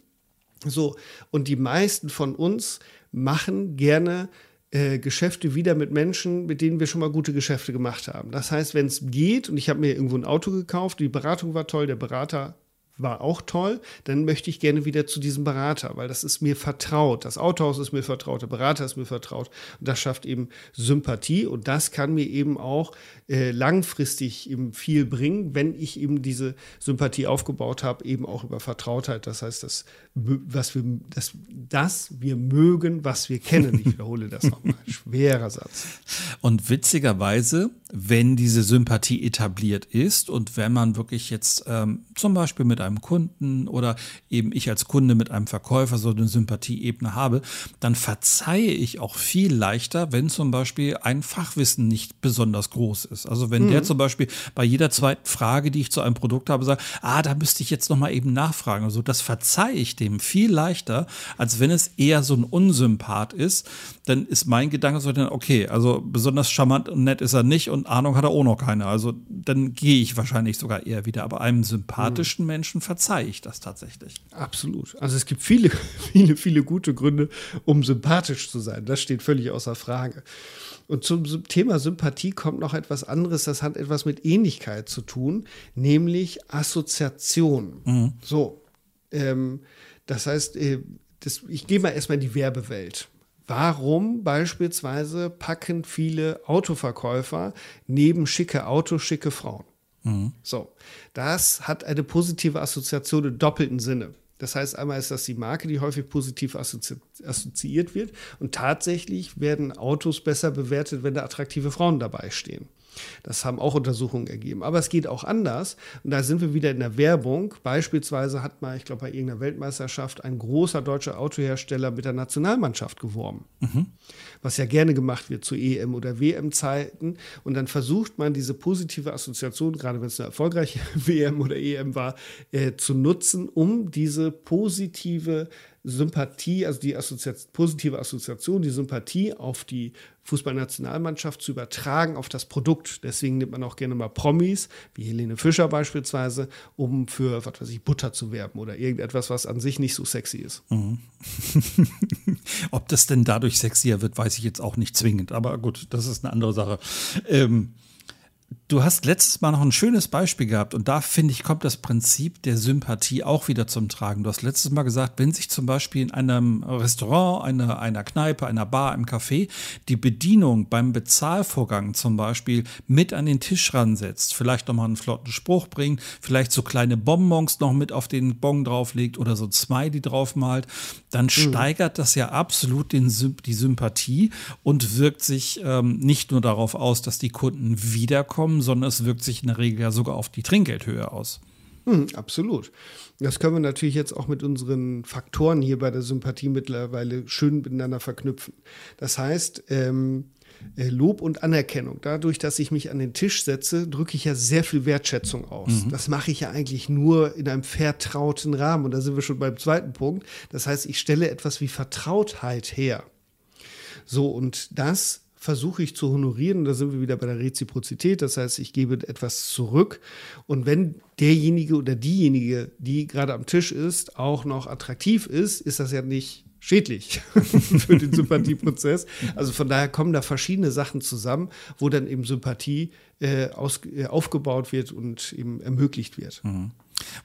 So, und die meisten von uns machen gerne äh, Geschäfte wieder mit Menschen, mit denen wir schon mal gute Geschäfte gemacht haben. Das heißt, wenn es geht und ich habe mir irgendwo ein Auto gekauft, die Beratung war toll, der Berater war auch toll, dann möchte ich gerne wieder zu diesem Berater, weil das ist mir vertraut. Das Autohaus ist mir vertraut, der Berater ist mir vertraut. Und das schafft eben Sympathie und das kann mir eben auch äh, langfristig eben viel bringen, wenn ich eben diese Sympathie aufgebaut habe, eben auch über Vertrautheit. Das heißt, dass, was wir, dass, dass wir mögen, was wir kennen. Ich wiederhole das nochmal. Schwerer Satz. Und witzigerweise, wenn diese Sympathie etabliert ist und wenn man wirklich jetzt ähm, zum Beispiel mit einem Kunden oder eben ich als Kunde mit einem Verkäufer so eine Sympathieebene habe, dann verzeihe ich auch viel leichter, wenn zum Beispiel ein Fachwissen nicht besonders groß ist. Also wenn mhm. der zum Beispiel bei jeder zweiten Frage, die ich zu einem Produkt habe, sagt, ah, da müsste ich jetzt noch mal eben nachfragen. Also das verzeihe ich dem viel leichter, als wenn es eher so ein Unsympath ist. Dann ist mein Gedanke so, okay, also besonders charmant und nett ist er nicht und Ahnung hat er auch noch keine. Also dann gehe ich wahrscheinlich sogar eher wieder. Aber einem sympathischen mhm. Menschen Menschen verzeihe ich das tatsächlich. Absolut. Also es gibt viele, viele, viele gute Gründe, um sympathisch zu sein. Das steht völlig außer Frage. Und zum Thema Sympathie kommt noch etwas anderes, das hat etwas mit Ähnlichkeit zu tun, nämlich Assoziation. Mhm. So. Ähm, das heißt, äh, das, ich gehe mal erstmal in die Werbewelt. Warum beispielsweise packen viele Autoverkäufer neben schicke Autos schicke Frauen? Mhm. So, das hat eine positive Assoziation im doppelten Sinne. Das heißt, einmal ist das die Marke, die häufig positiv assozi assoziiert wird. Und tatsächlich werden Autos besser bewertet, wenn da attraktive Frauen dabei stehen. Das haben auch Untersuchungen ergeben. Aber es geht auch anders. Und da sind wir wieder in der Werbung. Beispielsweise hat mal, ich glaube, bei irgendeiner Weltmeisterschaft ein großer deutscher Autohersteller mit der Nationalmannschaft geworben. Mhm. Was ja gerne gemacht wird zu EM- oder WM-Zeiten. Und dann versucht man diese positive Assoziation, gerade wenn es eine erfolgreiche WM oder EM war, äh, zu nutzen, um diese positive Sympathie, also die Assoziation, positive Assoziation, die Sympathie auf die Fußballnationalmannschaft zu übertragen auf das Produkt. Deswegen nimmt man auch gerne mal Promis, wie Helene Fischer beispielsweise, um für, was weiß ich, Butter zu werben oder irgendetwas, was an sich nicht so sexy ist. Mhm. Ob das denn dadurch sexier wird, weiß ich jetzt auch nicht zwingend. Aber gut, das ist eine andere Sache. Ähm, Du hast letztes Mal noch ein schönes Beispiel gehabt und da finde ich, kommt das Prinzip der Sympathie auch wieder zum Tragen. Du hast letztes Mal gesagt, wenn sich zum Beispiel in einem Restaurant, einer, einer Kneipe, einer Bar, einem Café die Bedienung beim Bezahlvorgang zum Beispiel mit an den Tisch ransetzt, vielleicht nochmal einen flotten Spruch bringt, vielleicht so kleine Bonbons noch mit auf den Bon drauflegt oder so ein Smiley draufmalt, dann mhm. steigert das ja absolut den, die Sympathie und wirkt sich ähm, nicht nur darauf aus, dass die Kunden wiederkommen, sondern es wirkt sich in der Regel ja sogar auf die Trinkgeldhöhe aus. Hm, absolut. Das können wir natürlich jetzt auch mit unseren Faktoren hier bei der Sympathie mittlerweile schön miteinander verknüpfen. Das heißt, ähm, äh, Lob und Anerkennung. Dadurch, dass ich mich an den Tisch setze, drücke ich ja sehr viel Wertschätzung aus. Mhm. Das mache ich ja eigentlich nur in einem vertrauten Rahmen. Und da sind wir schon beim zweiten Punkt. Das heißt, ich stelle etwas wie Vertrautheit her. So, und das versuche ich zu honorieren. Da sind wir wieder bei der Reziprozität. Das heißt, ich gebe etwas zurück. Und wenn derjenige oder diejenige, die gerade am Tisch ist, auch noch attraktiv ist, ist das ja nicht schädlich für den Sympathieprozess. Also von daher kommen da verschiedene Sachen zusammen, wo dann eben Sympathie äh, aus, äh, aufgebaut wird und eben ermöglicht wird. Mhm.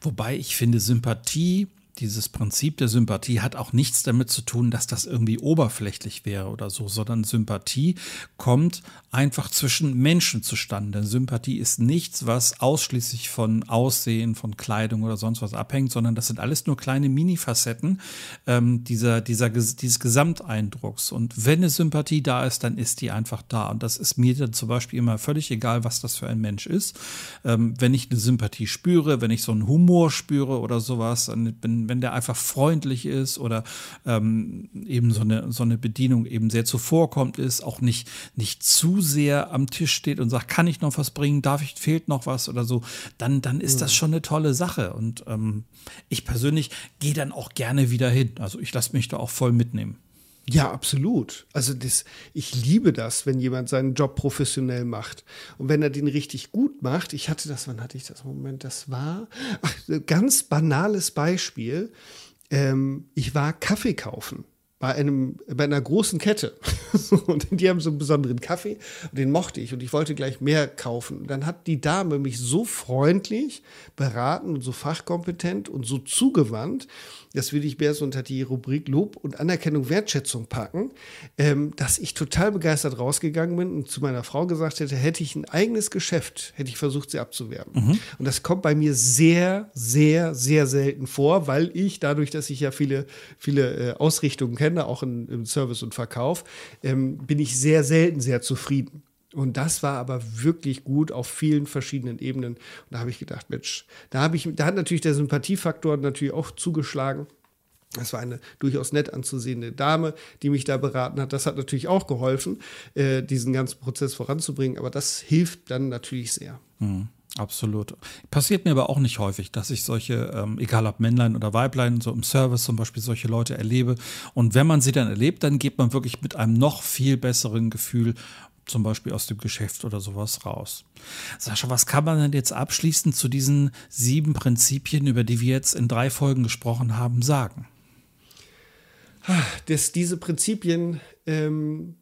Wobei ich finde, Sympathie dieses Prinzip der Sympathie hat auch nichts damit zu tun, dass das irgendwie oberflächlich wäre oder so, sondern Sympathie kommt einfach zwischen Menschen zustande. Sympathie ist nichts, was ausschließlich von Aussehen, von Kleidung oder sonst was abhängt, sondern das sind alles nur kleine Mini-Facetten ähm, dieser, dieser, dieses Gesamteindrucks. Und wenn eine Sympathie da ist, dann ist die einfach da. Und das ist mir dann zum Beispiel immer völlig egal, was das für ein Mensch ist. Ähm, wenn ich eine Sympathie spüre, wenn ich so einen Humor spüre oder sowas, dann bin wenn der einfach freundlich ist oder ähm, eben so eine, so eine Bedienung eben sehr zuvorkommt ist, auch nicht, nicht zu sehr am Tisch steht und sagt, kann ich noch was bringen, darf ich, fehlt noch was oder so, dann, dann ist das schon eine tolle Sache. Und ähm, ich persönlich gehe dann auch gerne wieder hin. Also ich lasse mich da auch voll mitnehmen. Ja, absolut. Also das, ich liebe das, wenn jemand seinen Job professionell macht. Und wenn er den richtig gut macht, ich hatte das, wann hatte ich das Moment? Das war ach, ganz banales Beispiel. Ähm, ich war Kaffee kaufen bei einem, bei einer großen Kette. und die haben so einen besonderen Kaffee und den mochte ich und ich wollte gleich mehr kaufen. Und dann hat die Dame mich so freundlich beraten und so fachkompetent und so zugewandt, das würde ich mehr so unter die Rubrik Lob und Anerkennung, Wertschätzung packen, ähm, dass ich total begeistert rausgegangen bin und zu meiner Frau gesagt hätte, hätte ich ein eigenes Geschäft, hätte ich versucht, sie abzuwerben. Mhm. Und das kommt bei mir sehr, sehr, sehr selten vor, weil ich dadurch, dass ich ja viele, viele äh, Ausrichtungen kenne, auch in, im Service und Verkauf, ähm, bin ich sehr selten sehr zufrieden. Und das war aber wirklich gut auf vielen verschiedenen Ebenen. Und da habe ich gedacht, Mensch, da habe ich, da hat natürlich der Sympathiefaktor natürlich auch zugeschlagen. Das war eine durchaus nett anzusehende Dame, die mich da beraten hat. Das hat natürlich auch geholfen, äh, diesen ganzen Prozess voranzubringen. Aber das hilft dann natürlich sehr. Mhm. Absolut. Passiert mir aber auch nicht häufig, dass ich solche, ähm, egal ob Männlein oder Weiblein, so im Service zum Beispiel solche Leute erlebe. Und wenn man sie dann erlebt, dann geht man wirklich mit einem noch viel besseren Gefühl zum Beispiel aus dem Geschäft oder sowas raus. Sascha, was kann man denn jetzt abschließend zu diesen sieben Prinzipien, über die wir jetzt in drei Folgen gesprochen haben, sagen? Dass diese Prinzipien ähm,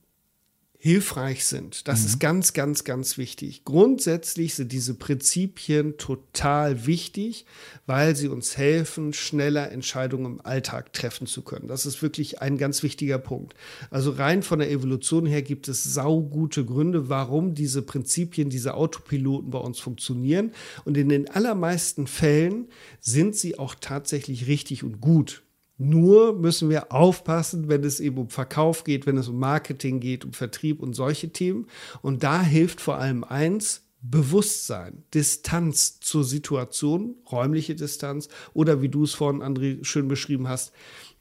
hilfreich sind. Das mhm. ist ganz, ganz, ganz wichtig. Grundsätzlich sind diese Prinzipien total wichtig, weil sie uns helfen, schneller Entscheidungen im Alltag treffen zu können. Das ist wirklich ein ganz wichtiger Punkt. Also rein von der Evolution her gibt es saugute Gründe, warum diese Prinzipien, diese Autopiloten bei uns funktionieren. Und in den allermeisten Fällen sind sie auch tatsächlich richtig und gut. Nur müssen wir aufpassen, wenn es eben um Verkauf geht, wenn es um Marketing geht, um Vertrieb und solche Themen. Und da hilft vor allem eins, Bewusstsein, Distanz zur Situation, räumliche Distanz oder wie du es vorhin, André, schön beschrieben hast,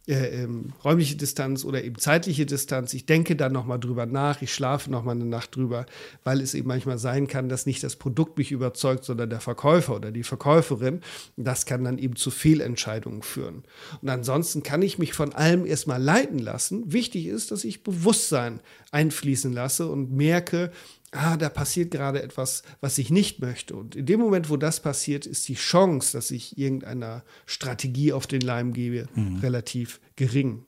äh, ähm, räumliche Distanz oder eben zeitliche Distanz. Ich denke dann nochmal drüber nach, ich schlafe nochmal eine Nacht drüber, weil es eben manchmal sein kann, dass nicht das Produkt mich überzeugt, sondern der Verkäufer oder die Verkäuferin. Das kann dann eben zu Fehlentscheidungen führen. Und ansonsten kann ich mich von allem erstmal leiten lassen. Wichtig ist, dass ich Bewusstsein einfließen lasse und merke, ah, da passiert gerade etwas, was ich nicht möchte. Und in dem Moment, wo das passiert, ist die Chance, dass ich irgendeiner Strategie auf den Leim gebe, mhm. relativ gering.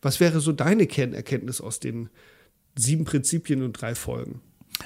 Was wäre so deine Kernerkenntnis aus den sieben Prinzipien und drei Folgen?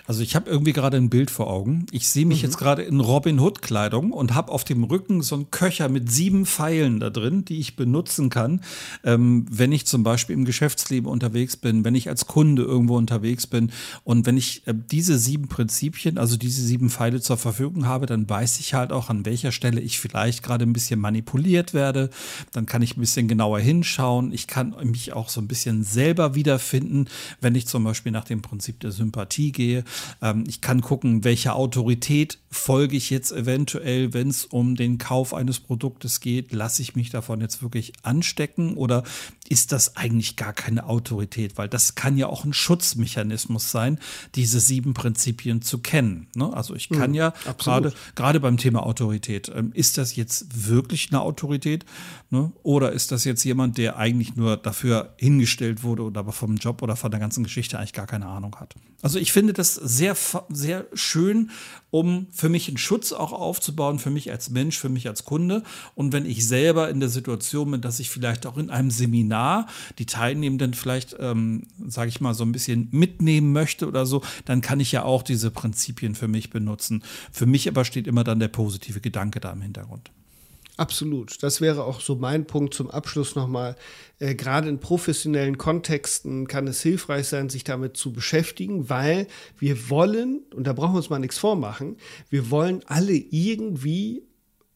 Also ich habe irgendwie gerade ein Bild vor Augen. Ich sehe mich mhm. jetzt gerade in Robin Hood Kleidung und habe auf dem Rücken so einen Köcher mit sieben Pfeilen da drin, die ich benutzen kann, ähm, wenn ich zum Beispiel im Geschäftsleben unterwegs bin, wenn ich als Kunde irgendwo unterwegs bin und wenn ich äh, diese sieben Prinzipien, also diese sieben Pfeile zur Verfügung habe, dann weiß ich halt auch, an welcher Stelle ich vielleicht gerade ein bisschen manipuliert werde. Dann kann ich ein bisschen genauer hinschauen. Ich kann mich auch so ein bisschen selber wiederfinden, wenn ich zum Beispiel nach dem Prinzip der Sympathie gehe ähm, ich kann gucken, welcher Autorität folge ich jetzt eventuell, wenn es um den Kauf eines Produktes geht. Lasse ich mich davon jetzt wirklich anstecken oder ist das eigentlich gar keine Autorität? Weil das kann ja auch ein Schutzmechanismus sein, diese sieben Prinzipien zu kennen. Ne? Also ich kann mhm, ja gerade gerade beim Thema Autorität, ähm, ist das jetzt wirklich eine Autorität? Ne? Oder ist das jetzt jemand, der eigentlich nur dafür hingestellt wurde oder aber vom Job oder von der ganzen Geschichte eigentlich gar keine Ahnung hat? Also ich finde das sehr, sehr schön, um für mich einen Schutz auch aufzubauen, für mich als Mensch, für mich als Kunde. Und wenn ich selber in der Situation bin, dass ich vielleicht auch in einem Seminar die Teilnehmenden vielleicht, ähm, sage ich mal, so ein bisschen mitnehmen möchte oder so, dann kann ich ja auch diese Prinzipien für mich benutzen. Für mich aber steht immer dann der positive Gedanke da im Hintergrund. Absolut. Das wäre auch so mein Punkt zum Abschluss nochmal. Äh, Gerade in professionellen Kontexten kann es hilfreich sein, sich damit zu beschäftigen, weil wir wollen, und da brauchen wir uns mal nichts vormachen, wir wollen alle irgendwie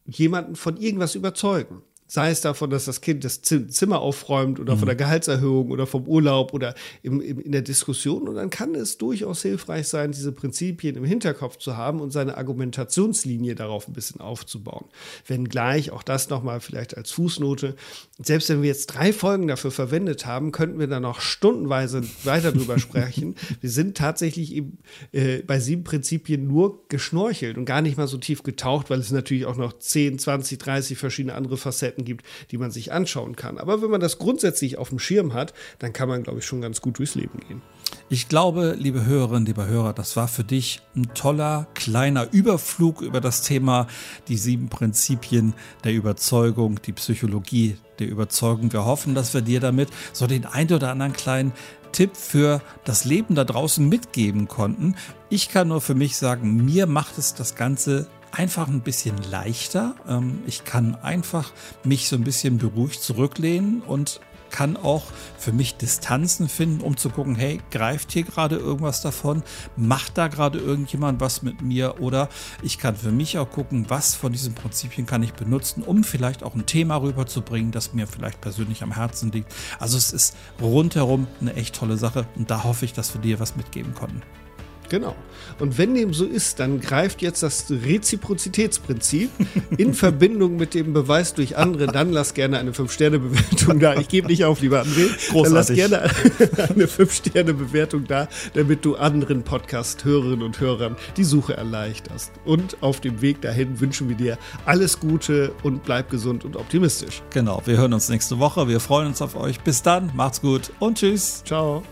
jemanden von irgendwas überzeugen. Sei es davon, dass das Kind das Zimmer aufräumt oder mhm. von der Gehaltserhöhung oder vom Urlaub oder im, im, in der Diskussion. Und dann kann es durchaus hilfreich sein, diese Prinzipien im Hinterkopf zu haben und seine Argumentationslinie darauf ein bisschen aufzubauen. Wenngleich, auch das nochmal vielleicht als Fußnote, selbst wenn wir jetzt drei Folgen dafür verwendet haben, könnten wir da noch stundenweise weiter drüber sprechen. Wir sind tatsächlich eben, äh, bei sieben Prinzipien nur geschnorchelt und gar nicht mal so tief getaucht, weil es natürlich auch noch 10, 20, 30 verschiedene andere Facetten Facetten gibt, die man sich anschauen kann. Aber wenn man das grundsätzlich auf dem Schirm hat, dann kann man, glaube ich, schon ganz gut durchs Leben gehen. Ich glaube, liebe Hörerinnen, lieber Hörer, das war für dich ein toller kleiner Überflug über das Thema die sieben Prinzipien der Überzeugung, die Psychologie der Überzeugung. Wir hoffen, dass wir dir damit so den ein oder anderen kleinen Tipp für das Leben da draußen mitgeben konnten. Ich kann nur für mich sagen, mir macht es das Ganze einfach ein bisschen leichter. Ähm, ich kann einfach mich so ein bisschen beruhigt zurücklehnen und kann auch für mich Distanzen finden, um zu gucken, hey, greift hier gerade irgendwas davon? Macht da gerade irgendjemand was mit mir? Oder ich kann für mich auch gucken, was von diesen Prinzipien kann ich benutzen, um vielleicht auch ein Thema rüberzubringen, das mir vielleicht persönlich am Herzen liegt. Also es ist rundherum eine echt tolle Sache und da hoffe ich, dass wir dir was mitgeben konnten. Genau. Und wenn dem so ist, dann greift jetzt das Reziprozitätsprinzip in Verbindung mit dem Beweis durch andere. Dann lass gerne eine 5-Sterne-Bewertung da. Ich gebe nicht auf, lieber André. Großartig. Dann lass gerne eine 5-Sterne-Bewertung da, damit du anderen Podcast-Hörerinnen und Hörern die Suche erleichterst. Und auf dem Weg dahin wünschen wir dir alles Gute und bleib gesund und optimistisch. Genau. Wir hören uns nächste Woche. Wir freuen uns auf euch. Bis dann. Macht's gut und tschüss. Ciao.